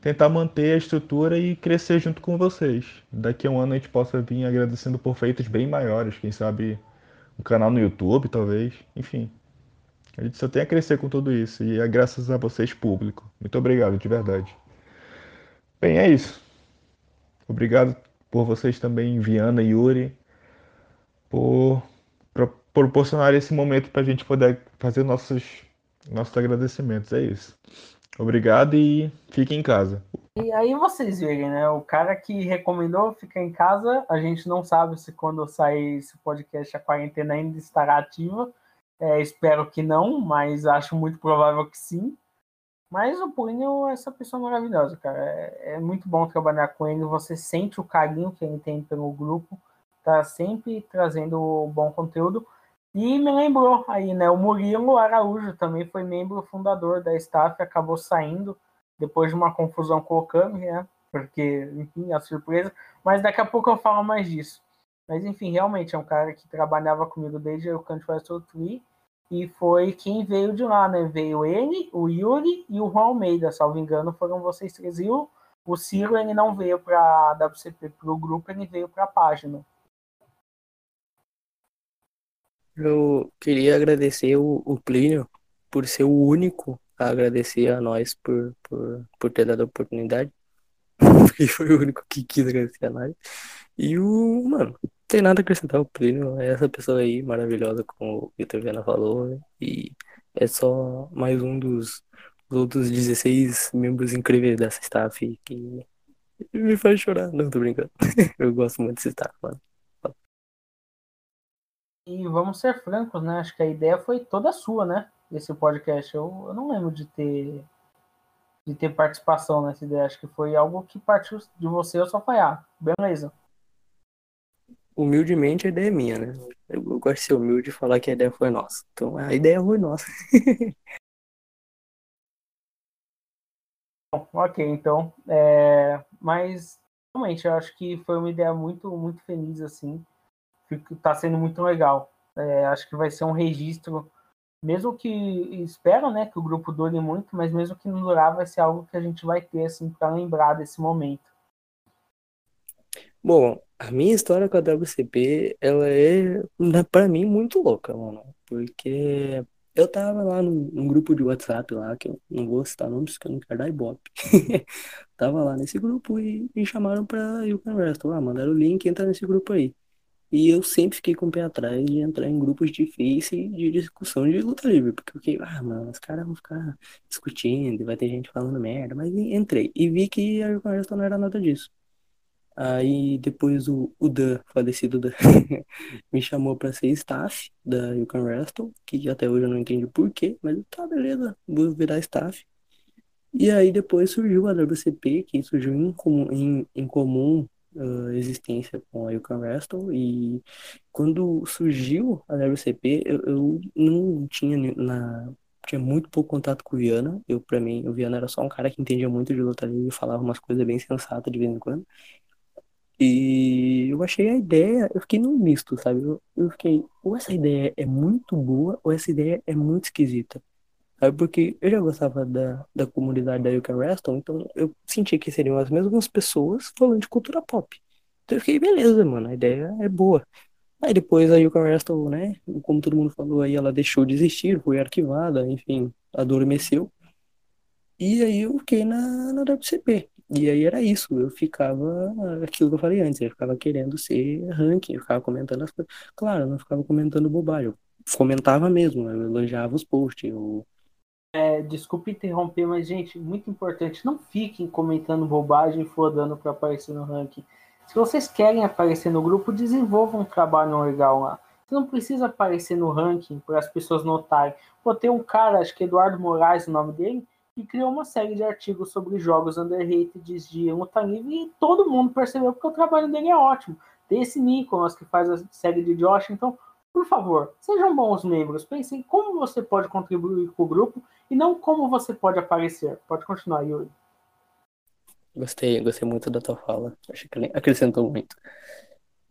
tentar manter a estrutura e crescer junto com vocês. Daqui a um ano a gente possa vir agradecendo por feitos bem maiores, quem sabe um canal no YouTube, talvez, enfim. A gente só tem a crescer com tudo isso e é graças a vocês, público. Muito obrigado, de verdade. Bem, é isso. Obrigado por vocês também, Viana e Yuri, por proporcionar esse momento para a gente poder fazer nossos, nossos agradecimentos. É isso. Obrigado e fique em casa. E aí vocês veem, né? O cara que recomendou ficar em casa, a gente não sabe se quando sair esse podcast a quarentena ainda estará ativa. É, espero que não, mas acho muito provável que sim. Mas o Punho é essa pessoa maravilhosa, cara. É, é, muito bom trabalhar com ele. Você sente o carinho que ele tem pelo grupo. Tá sempre trazendo bom conteúdo. E me lembrou aí, né? O Murilo Araújo também foi membro fundador da staff, acabou saindo depois de uma confusão com o Kami, né? Porque, enfim, a surpresa. Mas daqui a pouco eu falo mais disso. Mas, enfim, realmente é um cara que trabalhava comigo desde o Canto Wrestle 3 e foi quem veio de lá, né? Veio ele, o Yuri e o Juan Almeida, salvo engano, foram vocês três. E o, o Ciro, ele não veio para a WCP, para o grupo, ele veio para a página. Eu queria agradecer o, o Plínio por ser o único a agradecer a nós por, por, por ter dado a oportunidade. *laughs* Porque foi o único que quis agradecer a live. E o, mano, tem nada a acrescentar. O Plínio é essa pessoa aí maravilhosa, como o Viana falou. né? E é só mais um dos, dos outros 16 membros incríveis dessa staff que me faz chorar. Não, tô brincando. *laughs* Eu gosto muito desse staff, mano. E vamos ser francos, né? Acho que a ideia foi toda sua, né? Esse podcast. Eu, eu não lembro de ter de ter participação nessa ideia. Acho que foi algo que partiu de você, eu só falei, ah, beleza. Humildemente a ideia é minha, né? Eu gosto de ser humilde e falar que a ideia foi nossa. Então a ideia foi nossa. *laughs* Bom, ok, então. é, Mas realmente eu acho que foi uma ideia muito, muito feliz, assim. Tá sendo muito legal. É, acho que vai ser um registro, mesmo que espero, né, que o grupo dure muito, mas mesmo que não durar, vai ser algo que a gente vai ter, assim, para lembrar desse momento. Bom, a minha história com a WCP, ela é, pra mim, muito louca, mano. Porque eu tava lá num, num grupo de WhatsApp lá, que eu não vou citar nomes, que eu não quero dar ibope. *laughs* Tava lá nesse grupo e me chamaram pra You Can Wrestle. Ah, mandaram o link, entra nesse grupo aí. E eu sempre fiquei com o pé atrás de entrar em grupos de Face de discussão de luta livre. Porque eu fiquei, ah, mano, os caras vão ficar discutindo, vai ter gente falando merda. Mas entrei e vi que a Wrestle não era nada disso. Aí depois o, o Dan, falecido Dan, *laughs* me chamou pra ser staff da You Can Wrestle, que até hoje eu não entendi por quê, mas tá, beleza, vou virar staff. E aí depois surgiu a WCP, que surgiu em comum, em, em comum ah, existência com a You Can Wrestle, e quando surgiu a WCP, eu, eu não tinha na... Tinha muito pouco contato com o Viana. Eu, pra mim, o Viana era só um cara que entendia muito de livre e falava umas coisas bem sensatas de vez em quando. E eu achei a ideia, eu fiquei num misto, sabe? Eu, eu fiquei, ou essa ideia é muito boa, ou essa ideia é muito esquisita. Sabe? Porque eu já gostava da, da comunidade da You Can Wrestle, então eu senti que seriam as mesmas pessoas falando de cultura pop. Então eu fiquei, beleza, mano, a ideia é boa. Aí depois a You Can Wrestle, né, como todo mundo falou aí, ela deixou de existir, foi arquivada, enfim, adormeceu. E aí eu fiquei na, na WCP. E aí era isso, eu ficava, aquilo que eu falei antes, eu ficava querendo ser ranking, eu ficava comentando as coisas. Claro, eu não ficava comentando bobagem, eu comentava mesmo, eu elogiava os posts, eu É, desculpe interromper, mas, gente, muito importante, não fiquem comentando bobagem e flodando para aparecer no ranking. Se vocês querem aparecer no grupo, desenvolvam um trabalho legal lá. Você não precisa aparecer no ranking para as pessoas notarem. Pô, tem um cara, acho que Eduardo Moraes o nome dele, que criou uma série de artigos sobre jogos underrated de luta e todo mundo percebeu porque o trabalho dele é ótimo. Tem esse Nicolas que faz a série de Josh, então, por favor, sejam bons membros. Pensem como você pode contribuir com o grupo e não como você pode aparecer. Pode continuar, Yuri. Gostei, gostei muito da tua fala. Acho que acrescentou muito.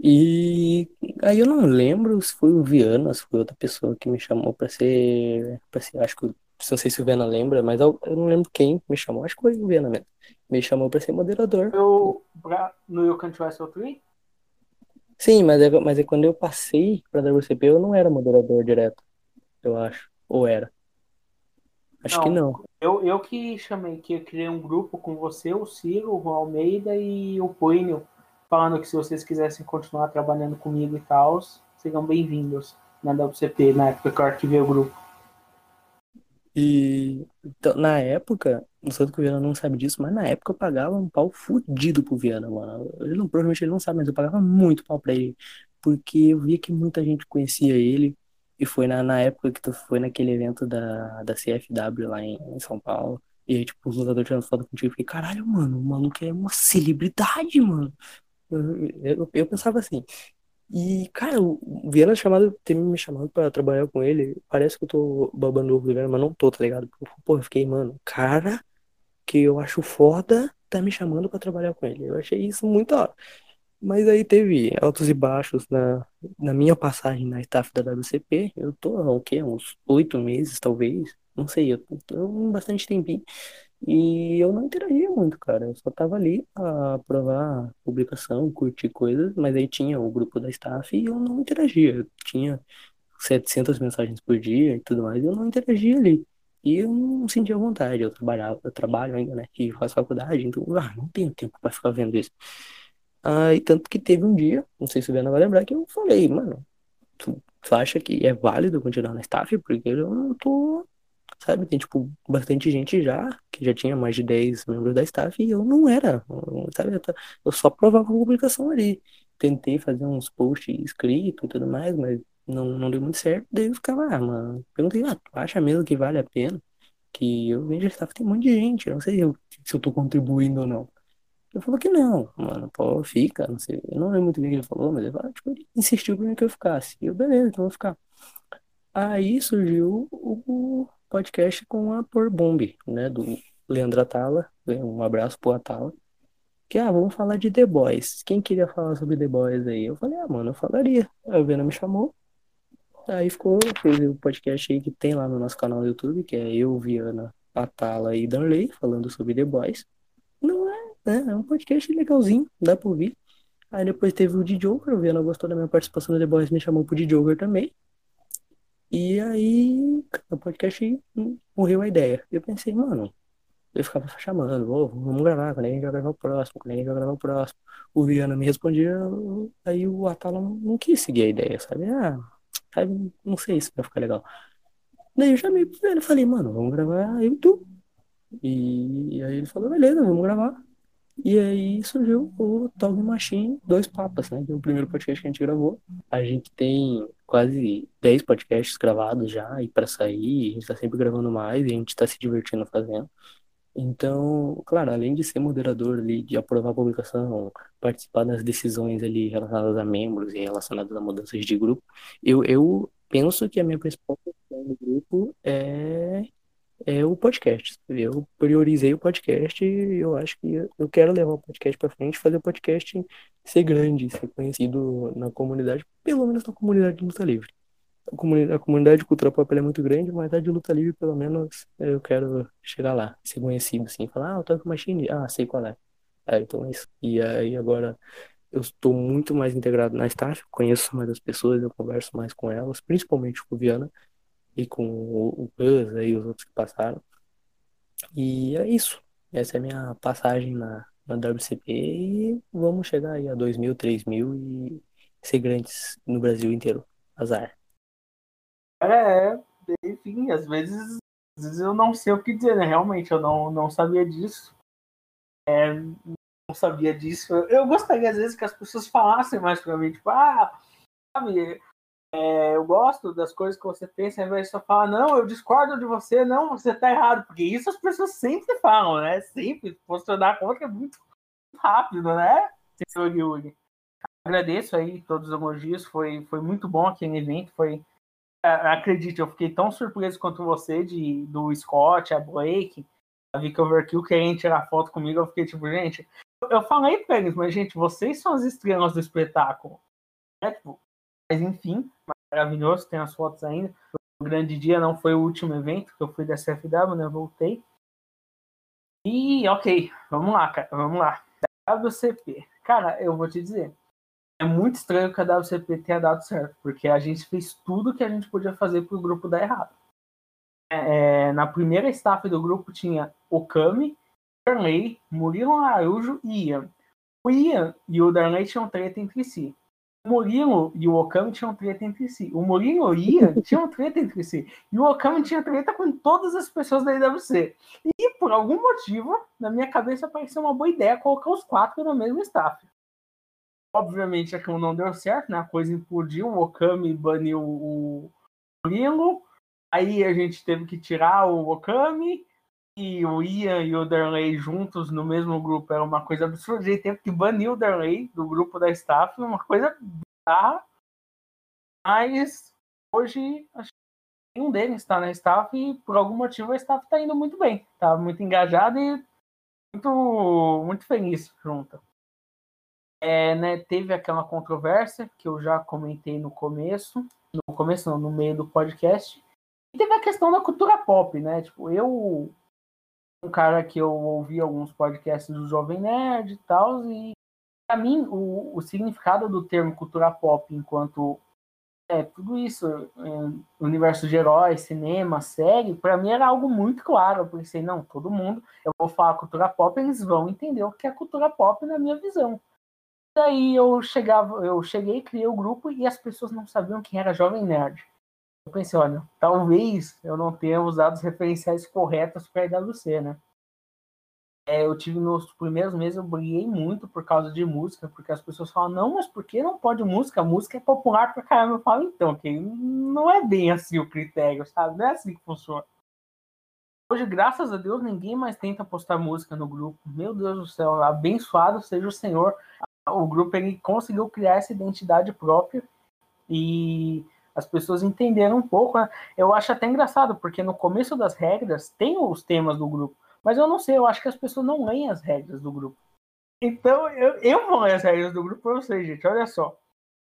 E aí eu não lembro se foi o Viana, se foi outra pessoa que me chamou pra ser, para ser, acho que, não sei se o Viana lembra, mas eu, eu não lembro quem me chamou, acho que foi o Viana mesmo. Me chamou pra ser moderador. Eu, no You Can't Wrestle 3, Sim, mas é, mas é quando eu passei pra WCP eu não era moderador direto, eu acho. Ou era? Acho que não. Eu, eu que chamei, que eu criei um grupo com você, o Ciro, o Almeida e o Plínio, falando que se vocês quisessem continuar trabalhando comigo e tal, sejam bem-vindos na WCP, na época que eu arquivei o grupo. E então, na época, não sei que o Viana não sabe disso, mas na época eu pagava um pau fudido pro Viana, mano. Ele não, provavelmente ele não sabe, mas eu pagava muito pau pra ele. Porque eu via que muita gente conhecia ele. E foi na, na época que tu foi naquele evento da, da CFW lá em, em São Paulo. E aí, tipo, os lutadores tirando foto contigo. Eu fiquei, caralho, mano, o maluco é uma celebridade, mano. Eu, eu, eu pensava assim. E, cara, o Viana chamado, ter me chamado pra trabalhar com ele, parece que eu tô babando ovo do Viana, mas não tô, tá ligado? Pô, eu fiquei, mano, cara que eu acho foda tá me chamando pra trabalhar com ele. Eu achei isso muito da hora. Mas aí teve altos e baixos na, na minha passagem na staff da WCP. Eu tô há o quê? Uns oito meses, talvez. Não sei, eu tô há bastante tempinho. E eu não interagia muito, cara. Eu só tava ali pra aprovar publicação, curtir coisas, mas aí tinha o grupo da staff e eu não interagia. Eu tinha 700 mensagens por dia e tudo mais, e eu não interagia ali. E eu não sentia vontade, eu trabalhava, eu trabalho ainda, né? E faço faculdade, então, ah, não tenho tempo pra ficar vendo isso. Aí, tanto que teve um dia, não sei se o Viana vai lembrar, que eu falei, mano, tu, tu acha que é válido continuar na staff? Porque eu não tô, sabe, tem, tipo, bastante gente já, que já tinha mais de 10 membros da staff, e eu não era, sabe, eu, eu só provava a publicação ali. Tentei fazer uns posts escritos e tudo mais, mas não, não deu muito certo. Daí eu ficava, ah, mano, perguntei, ah, tu acha mesmo que vale a pena? Que eu vejo a staff tem um monte de gente, eu não sei eu, se eu tô contribuindo ou não. Ele falou que não, mano, pô, fica, não sei. Eu não lembro muito bem o que ele falou, mas ele, falou, tipo, ele insistiu pra mim que eu ficasse. E eu, beleza, então eu vou ficar. Aí surgiu o podcast com a Por Bomb, né, do Leandro Atala. Um abraço pro Atala. Que, ah, vamos falar de The Boys. Quem queria falar sobre The Boys aí? Eu falei, ah, mano, eu falaria. O Vena me chamou. Aí ficou, fez o podcast aí que tem lá no nosso canal do YouTube, que é eu, Viana, Atala e Danley, falando sobre The Boys. Não é, né? É um podcast legalzinho, dá pra ouvir. Aí depois teve o de Joker, o Viana gostou da minha participação no The Boys, me chamou pro de Joker também. E aí, o podcast morreu a ideia. Eu pensei, mano, eu ficava chamando, oh, vamos gravar, quando a gente vai gravar o próximo, quando a gente vai gravar o próximo. O Viana me respondia, aí o Atala não quis seguir a ideia, sabe? Ah, sabe, não sei se vai ficar legal. Daí eu chamei pro Viana e falei, mano, vamos gravar eu e tu. E aí ele falou, beleza, vamos gravar. E aí surgiu o Talk Machine Dois Papas, né? Que é o primeiro podcast que a gente gravou. A gente tem quase 10 podcasts gravados já e para sair, a gente tá sempre gravando mais e a gente tá se divertindo fazendo. Então, claro, além de ser moderador ali, de aprovar a publicação, participar das decisões ali relacionadas a membros e relacionadas a mudanças de grupo, eu, eu penso que a minha principal função no grupo é é o podcast. Eu priorizei o podcast e eu acho que eu quero levar o podcast para frente, fazer o podcast ser grande, ser conhecido na comunidade, pelo menos na comunidade de luta livre. A comunidade, a comunidade de cultura pop é muito grande, mas a de luta livre, pelo menos, eu quero chegar lá, ser conhecido, assim, falar, ah, o Tank Machine, ah, sei qual é. É, então é isso. E aí agora eu estou muito mais integrado na staff, conheço mais as pessoas, eu converso mais com elas, principalmente com o Viana, e com o Buzz e os outros que passaram. E é isso. Essa é a minha passagem na, na WCP e vamos chegar aí a 2 mil, 3 mil e ser grandes no Brasil inteiro. Azar. É, enfim, às vezes, às vezes eu não sei o que dizer, né? Realmente, eu não, não sabia disso. É, não sabia disso. Eu gostaria, às vezes, que as pessoas falassem mais pra mim, tipo, ah, sabe, é, eu gosto das coisas que você pensa, ao invés de só falar, não, eu discordo de você, não, você tá errado, porque isso as pessoas sempre falam, né? Sempre, conta que é muito rápido, né? Senhor Yuri. Agradeço aí todos os elogios, foi, foi muito bom aquele evento, foi. Acredite, eu fiquei tão surpreso quanto você de, do Scott, a Blake, a Vika Overkill querendo tirar foto comigo. Eu fiquei tipo, gente, eu falei pra eles, mas gente, vocês são as estrelas do espetáculo. É, tipo, mas enfim, maravilhoso, tem as fotos ainda. O grande dia não foi o último evento que eu fui da CFW, né? Voltei. E ok, vamos lá, cara, vamos lá. WCP. Cara, eu vou te dizer, é muito estranho que a WCP tenha dado certo, porque a gente fez tudo que a gente podia fazer para o grupo dar errado. É, na primeira staff do grupo tinha Okami, Darley, Murilo Araújo e Ian. O Ian e o Darley tinham treta entre si. O Murilo e o Okami tinham treta entre si. O Murilo e o Ian *laughs* tinham treta entre si. E o Okami tinha treta com todas as pessoas da IWC. E por algum motivo, na minha cabeça pareceu uma boa ideia colocar os quatro na mesma staff. Obviamente aquilo não deu certo, né? A coisa implodiu, o Okami baniu o Murilo. Aí a gente teve que tirar o Okami e o Ian e o Darley juntos no mesmo grupo era uma coisa absurda. Gente teve que banir o Darley do grupo da staff, uma coisa bizarra. Mas hoje acho que um deles está na staff e por algum motivo a staff está indo muito bem. Está muito engajado e muito, muito feliz junto. É, né, teve aquela controvérsia que eu já comentei no começo, no começo não, no meio do podcast. E teve a questão da cultura pop, né? Tipo, eu um cara que eu ouvi alguns podcasts do Jovem Nerd e tal, e para mim o, o, significado do termo cultura pop enquanto é, tudo isso, é, universo de heróis, cinema, série, para mim era algo muito claro. Eu pensei, não, todo mundo, eu vou falar cultura pop, eles vão entender o que é cultura pop na minha visão. Daí eu chegava, eu cheguei, criei o grupo e as pessoas não sabiam quem era Jovem Nerd. Eu pensei, olha, talvez eu não tenha usado os referenciais corretos para IWC, né? É, eu tive nos primeiros meses, eu briguei muito por causa de música, porque as pessoas falam, não, mas por que não pode música? Música é popular pra caramba. Eu falo, então, que não é bem assim o critério, sabe? Não é assim que funciona. Hoje, graças a Deus, ninguém mais tenta postar música no grupo. Meu Deus do céu, abençoado seja o Senhor. O grupo ele conseguiu criar essa identidade própria e as pessoas entenderam um pouco. Né? Eu acho até engraçado, porque no começo das regras tem os temas do grupo. Mas eu não sei, eu acho que as pessoas não leem as regras do grupo. Então, eu, eu vou ler as regras do grupo para vocês, gente. Olha só.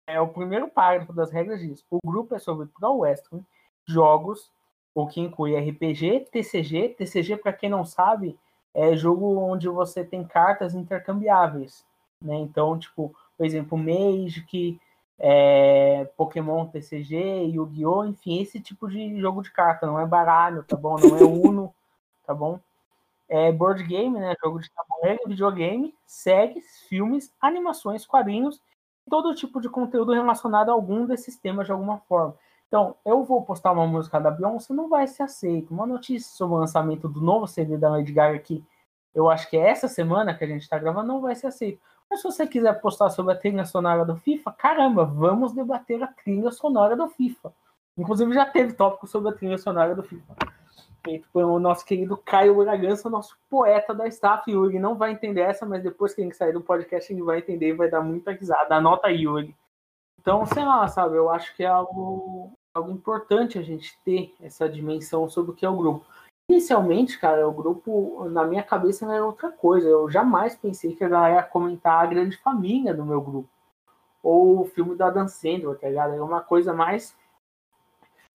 É o primeiro parágrafo das regras diz: o grupo é sobre Pro Western, jogos, o que inclui RPG, TCG. TCG, para quem não sabe, é jogo onde você tem cartas intercambiáveis. Né? Então, tipo, por exemplo, Magic, é, Pokémon TCG, Yu-Gi-Oh!, enfim, esse tipo de jogo de carta. Não é baralho, tá bom? Não é Uno, tá bom? é, board game, né, jogo de tabuleiro, videogame, séries, filmes, animações, quadrinhos, todo tipo de conteúdo relacionado a algum desses temas de alguma forma. Então, eu vou postar uma música da Beyoncé, não vai ser aceito. Uma notícia sobre o lançamento do novo CD da Lady Gaga aqui, eu acho que é essa semana que a gente está gravando, não vai ser aceito. Mas se você quiser postar sobre a trilha sonora do FIFA, caramba, vamos debater a trilha sonora do FIFA. Inclusive já teve tópico sobre a trilha sonora do FIFA feito pelo nosso querido Caio Bragança, nosso poeta da staff. Yuri não vai entender essa, mas depois que ele sair do podcast, ele vai entender e vai dar muita risada. Anota aí, Yuri. Então, sei lá, sabe, eu acho que é algo, algo importante a gente ter essa dimensão sobre o que é o grupo. Inicialmente, cara, o grupo, na minha cabeça, era outra coisa. Eu jamais pensei que a galera ia comentar a grande família do meu grupo. Ou o filme da Dan Sandler, tá ligado? Era uma coisa mais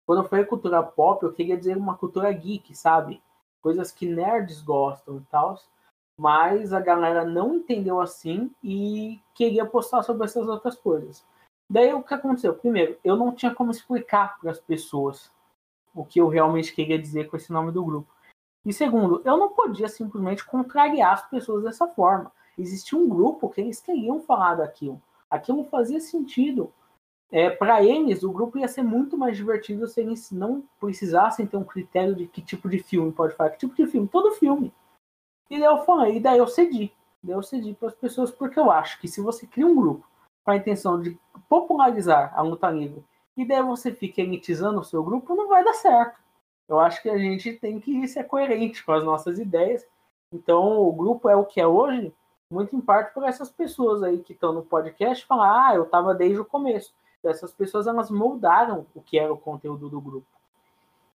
quando eu falei cultura pop, eu queria dizer uma cultura geek, sabe? Coisas que nerds gostam e tal. Mas a galera não entendeu assim e queria postar sobre essas outras coisas. Daí o que aconteceu? Primeiro, eu não tinha como explicar para as pessoas o que eu realmente queria dizer com esse nome do grupo. E segundo, eu não podia simplesmente contrariar as pessoas dessa forma. Existia um grupo que eles queriam falar daquilo. Aquilo fazia sentido é, para eles, o grupo ia ser muito mais divertido se eles não precisassem ter um critério de que tipo de filme pode falar, que tipo de filme, todo filme. E daí eu falei, e daí eu cedi. Daí eu cedi para as pessoas, porque eu acho que se você cria um grupo com a intenção de popularizar a luta livre, e daí você fica elitizando o seu grupo, não vai dar certo. Eu acho que a gente tem que ser coerente com as nossas ideias. Então, o grupo é o que é hoje, muito em parte por essas pessoas aí que estão no podcast falar, ah, eu estava desde o começo essas pessoas elas moldaram o que era o conteúdo do grupo.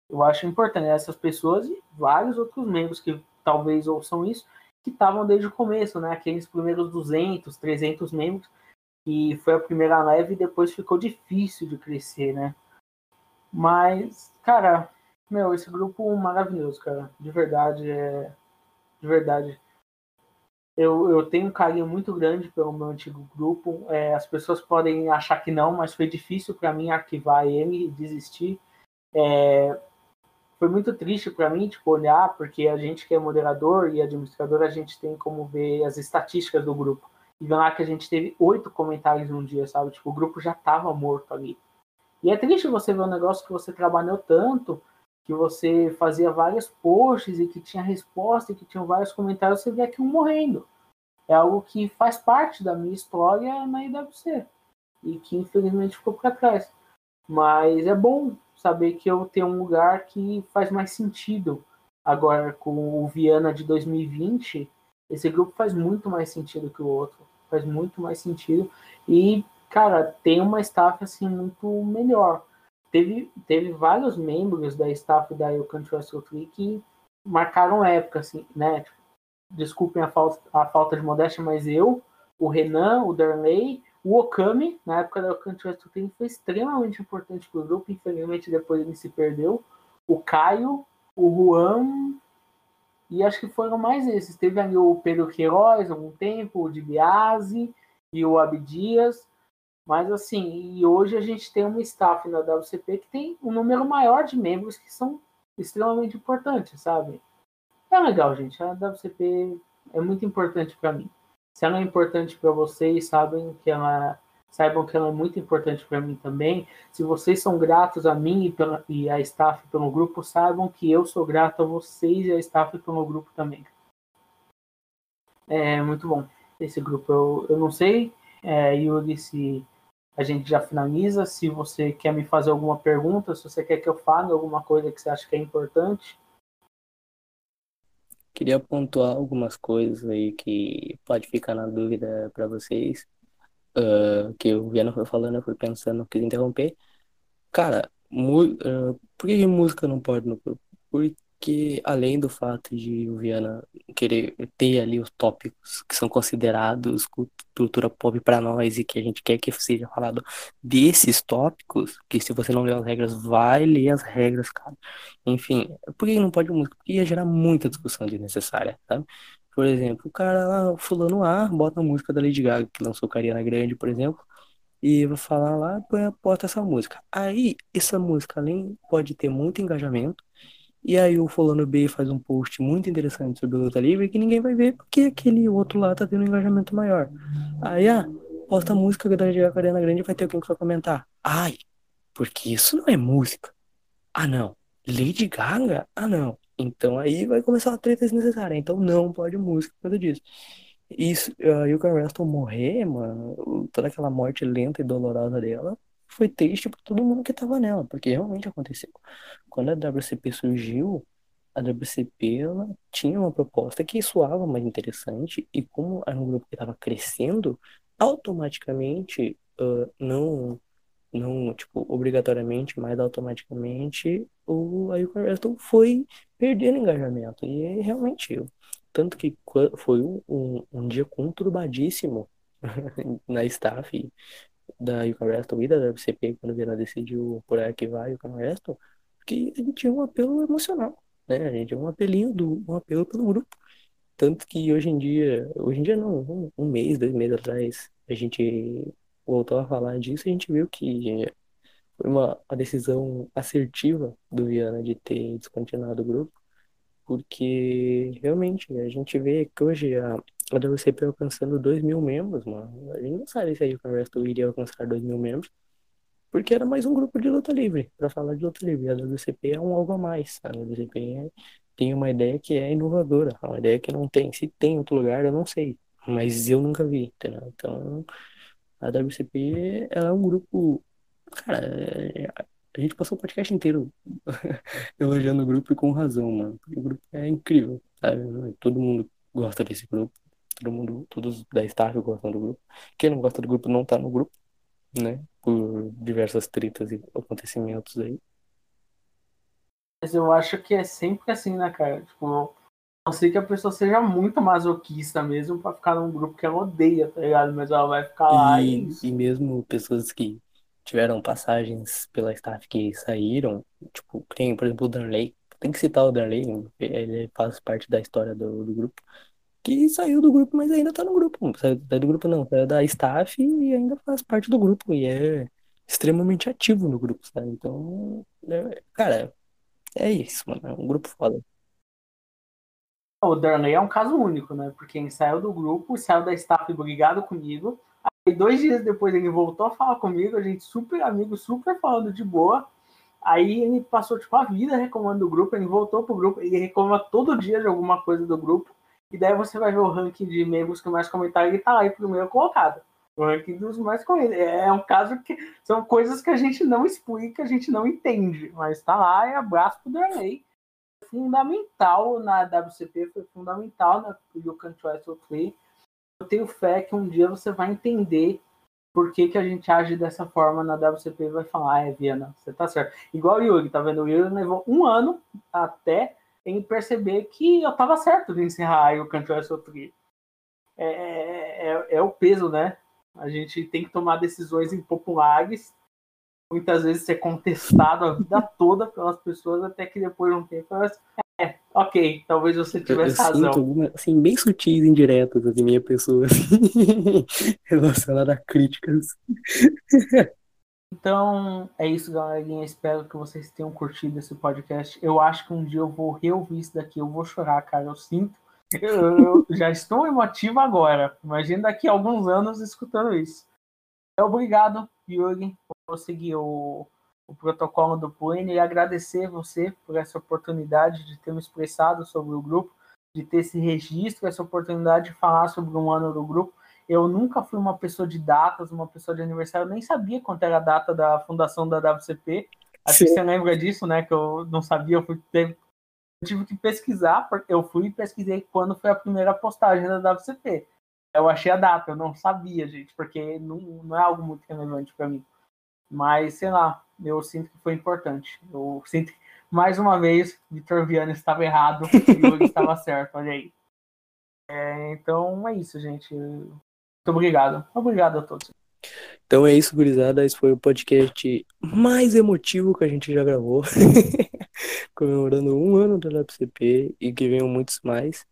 Eu acho importante essas pessoas e vários outros membros que talvez ouçam isso, que estavam desde o começo, né? Aqueles primeiros 200, 300 membros, que foi a primeira leve e depois ficou difícil de crescer, né? Mas, cara, meu, esse grupo maravilhoso, cara. De verdade, é. De verdade eu, eu tenho um carinho muito grande pelo meu antigo grupo. É, as pessoas podem achar que não, mas foi difícil para mim arquivar ele e desistir. É, foi muito triste para mim tipo, olhar, porque a gente que é moderador e administrador, a gente tem como ver as estatísticas do grupo. E lá que a gente teve oito comentários num dia, sabe? Tipo, o grupo já estava morto ali. E é triste você ver um negócio que você trabalhou tanto, que você fazia vários posts e que tinha resposta e que tinha vários comentários, você vê aquilo morrendo. É algo que faz parte da minha história na IWC e que infelizmente ficou para trás. Mas é bom saber que eu tenho um lugar que faz mais sentido. Agora, com o Viana de 2020, esse grupo faz muito mais sentido que o outro. Faz muito mais sentido. E, cara, tem uma staff assim muito melhor teve, teve vários membros da staff da Eu Can't Wrestle que marcaram época, assim, né? Desculpem a falta, a falta de modéstia, mas eu, o Renan, o Darley, o Okami, na época da Eu Can't Wrestle foi extremamente importante para o grupo, infelizmente depois ele se perdeu. O Caio, o Juan, e acho que foram mais esses. Teve ali o Pedro Queiroz algum tempo, o Di Biase e o Abdias. Mas assim, e hoje a gente tem uma staff na WCP que tem um número maior de membros que são extremamente importantes, sabe? É legal, gente. A WCP é muito importante para mim. Se ela é importante para vocês, sabem que ela saibam que ela é muito importante para mim também. Se vocês são gratos a mim e, pela, e a staff pelo grupo, saibam que eu sou grato a vocês e a staff pelo grupo também. É muito bom esse grupo. Eu, eu não sei, é, Yuri, se a gente já finaliza. Se você quer me fazer alguma pergunta, se você quer que eu fale alguma coisa que você acha que é importante. Queria pontuar algumas coisas aí que pode ficar na dúvida para vocês. Uh, que o Viana foi falando, eu fui pensando, quis interromper. Cara, uh, por que música não pode no grupo? Porque além do fato de o Viana querer ter ali os tópicos que são considerados cultura pop para nós e que a gente quer que seja falado desses tópicos, que se você não ler as regras, vai ler as regras, cara. Enfim, por que não pode música? Porque ia gerar muita discussão desnecessária, sabe? Por exemplo, o cara lá, fulano A, bota a música da Lady Gaga, que lançou Cariana Grande, por exemplo, e vai falar lá, bota essa música. Aí, essa música além pode ter muito engajamento, e aí o fulano B faz um post muito interessante sobre luta livre que ninguém vai ver porque aquele outro lá tá tendo um engajamento maior. Aí, ah, posta a música da Cariana Grande vai ter alguém que vai comentar. Ai, porque isso não é música. Ah, não. Lady Gaga? Ah, não. Então aí vai começar uma treta desnecessária. Então não pode música por causa disso. Isso, uh, e o Russell morrer, mano, toda aquela morte lenta e dolorosa dela, foi triste para todo mundo que tava nela, porque realmente aconteceu. Quando a WCP surgiu, a WCP ela tinha uma proposta que soava mais interessante, e como era um grupo que estava crescendo, automaticamente, uh, não, não, tipo, obrigatoriamente, mas automaticamente, o Ayuka Wrestle foi perdendo engajamento. E realmente, tanto que foi um, um, um dia conturbadíssimo *laughs* na staff da Yuka Wrestle e da WCP quando o Viana decidiu por arquivar a Yuka Wrestle, porque a gente tinha um apelo emocional, né? A gente tinha um apelinho do um apelo pelo grupo. Tanto que hoje em dia, hoje em dia não, um, um mês, dois meses atrás, a gente voltou a falar disso a gente viu que foi uma, uma decisão assertiva do Viana de ter descontinuado o grupo, porque realmente a gente vê que hoje a, a WCP alcançando 2 mil membros, mano. A gente não sabe se a Wrestle iria alcançar 2 mil membros, porque era mais um grupo de luta livre, para falar de luta livre. A WCP é um algo a mais. A WCP é, tem uma ideia que é inovadora, uma ideia que não tem. Se tem outro lugar, eu não sei, mas eu nunca vi, entendeu? Então, a WCP ela é um grupo. Cara, é, a gente passou o podcast inteiro *laughs* elogiando o grupo e com razão, mano. O grupo é incrível, sabe? Todo mundo gosta desse grupo todo mundo, todos da staff gostam do grupo. Quem não gosta do grupo não tá no grupo, né? Por diversas tretas e acontecimentos aí. Mas eu acho que é sempre assim, né, cara? Tipo, não sei que a pessoa seja muito masoquista mesmo pra ficar num grupo que ela odeia, tá ligado? Mas ela vai ficar lá e. E, e mesmo pessoas que tiveram passagens pela staff que saíram, tipo, tem, por exemplo, o Darley. Tem que citar o Darley, ele faz parte da história do, do grupo que saiu do grupo, mas ainda tá no grupo. Saiu, do grupo não, saiu da staff e ainda faz parte do grupo. E é extremamente ativo no grupo, sabe? Então, é, cara, é isso, mano. É um grupo foda. O Darnley é um caso único, né? Porque ele saiu do grupo, saiu da staff brigado comigo. Aí dois dias depois ele voltou a falar comigo, a gente super amigo, super falando de boa. Aí ele passou tipo a vida reclamando do grupo, ele voltou pro grupo, ele reclama todo dia de alguma coisa do grupo. E daí você vai ver o ranking de membros que mais comentaram, ele tá lá em primeiro colocado. O ranking dos mais comentados. É um caso que são coisas que a gente não explica, a gente não entende. Mas tá lá e abraço pro Darley. Fundamental na WCP, foi fundamental na You Can Try Play. Eu tenho fé que um dia você vai entender por que, que a gente age dessa forma na WCP e vai falar, ah, é Viana, você tá certo. Igual o Yuri, tá vendo? O Yuri levou um ano até em perceber que eu estava certo de encerrar o Canto Tree. É, é, é, é, o peso, né? A gente tem que tomar decisões impopulares, muitas vezes ser contestado a vida toda pelas pessoas, até que depois de um tempo elas, é, Ok, talvez você Eu, eu tivesse sinto razão. algumas, assim, bem sutis indiretas assim, minha pessoa, assim, *laughs* relacionada a críticas. Então, é isso, galerinha. Espero que vocês tenham curtido esse podcast. Eu acho que um dia eu vou reouvir isso daqui. Eu vou chorar, cara. Eu sinto. Eu, eu já estou emotivo agora. Imagina daqui a alguns anos escutando isso. Obrigado, Yuri, seguir o, o protocolo do Plane e agradecer você por essa oportunidade de ter me expressado sobre o grupo, de ter esse registro, essa oportunidade de falar sobre um ano do grupo. Eu nunca fui uma pessoa de datas, uma pessoa de aniversário, eu nem sabia quanto era a data da fundação da WCP. Acho que Sim. você lembra disso, né? Que eu não sabia, eu, fui, eu tive que pesquisar, porque eu fui e pesquisei quando foi a primeira postagem da WCP. Eu achei a data, eu não sabia, gente, porque não, não é algo muito relevante para mim. Mas, sei lá, eu sinto que foi importante. Eu sinto que, mais uma vez, Vitor Viana estava errado e Yuri *laughs* estava certo, olha aí. É, então é isso, gente. Muito obrigado. Obrigado a todos. Então é isso, gurizada. Esse foi o podcast mais emotivo que a gente já gravou. *laughs* Comemorando um ano da WCP e que venham muitos mais.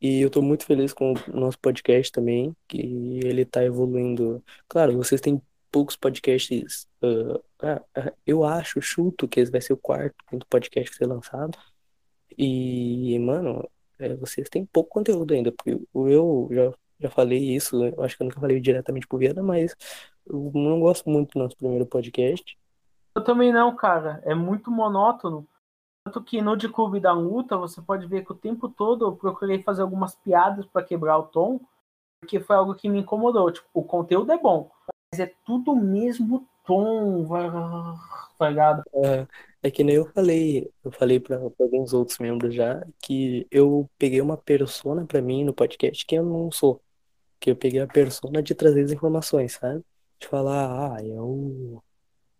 E eu tô muito feliz com o nosso podcast também, que ele tá evoluindo. Claro, vocês têm poucos podcasts. ah, ah, eu acho, chuto que esse vai ser o quarto, quinto podcast a ser lançado. E, mano, é, vocês têm pouco conteúdo ainda, porque eu já, já falei isso, eu acho que eu nunca falei diretamente pro Viana, mas eu não gosto muito do nosso primeiro podcast. Eu também não, cara. É muito monótono. Tanto que no de Clube da Luta, você pode ver que o tempo todo eu procurei fazer algumas piadas para quebrar o tom, porque foi algo que me incomodou. Tipo, o conteúdo é bom, mas é tudo o mesmo tom, tá ligado? É, é que nem eu falei, eu falei para alguns outros membros já, que eu peguei uma persona pra mim no podcast que eu não sou. Que eu peguei a persona de trazer as informações, sabe? De falar, ah, é o,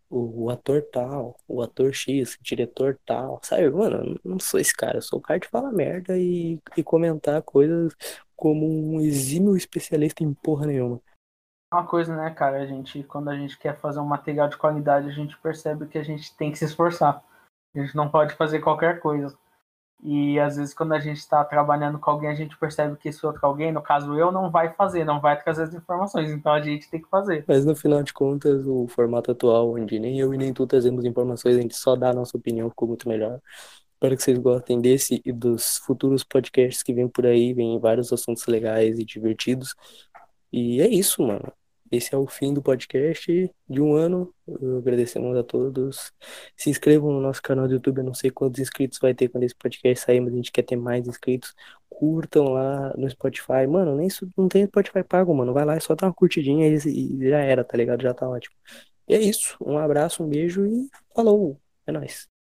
o, o ator tal, o ator X, o diretor tal, sabe? Mano, eu não sou esse cara, eu sou o cara de falar merda e, e comentar coisas como um exímio especialista em porra nenhuma. Uma coisa, né, cara, a gente, quando a gente quer fazer um material de qualidade, a gente percebe que a gente tem que se esforçar. A gente não pode fazer qualquer coisa. E às vezes, quando a gente está trabalhando com alguém, a gente percebe que esse outro alguém, no caso eu, não vai fazer, não vai trazer as informações. Então a gente tem que fazer. Mas no final de contas, o formato atual, onde nem eu e nem tu trazemos informações, a gente só dá a nossa opinião, ficou muito melhor. Espero que vocês gostem desse e dos futuros podcasts que vêm por aí, vem vários assuntos legais e divertidos. E é isso, mano. Esse é o fim do podcast de um ano. Agradecemos a todos. Se inscrevam no nosso canal do YouTube. Eu não sei quantos inscritos vai ter quando esse podcast sair, mas a gente quer ter mais inscritos. Curtam lá no Spotify. Mano, nem não tem Spotify pago, mano. Vai lá, é só dar uma curtidinha e, e já era, tá ligado? Já tá ótimo. E é isso. Um abraço, um beijo e falou. É nóis.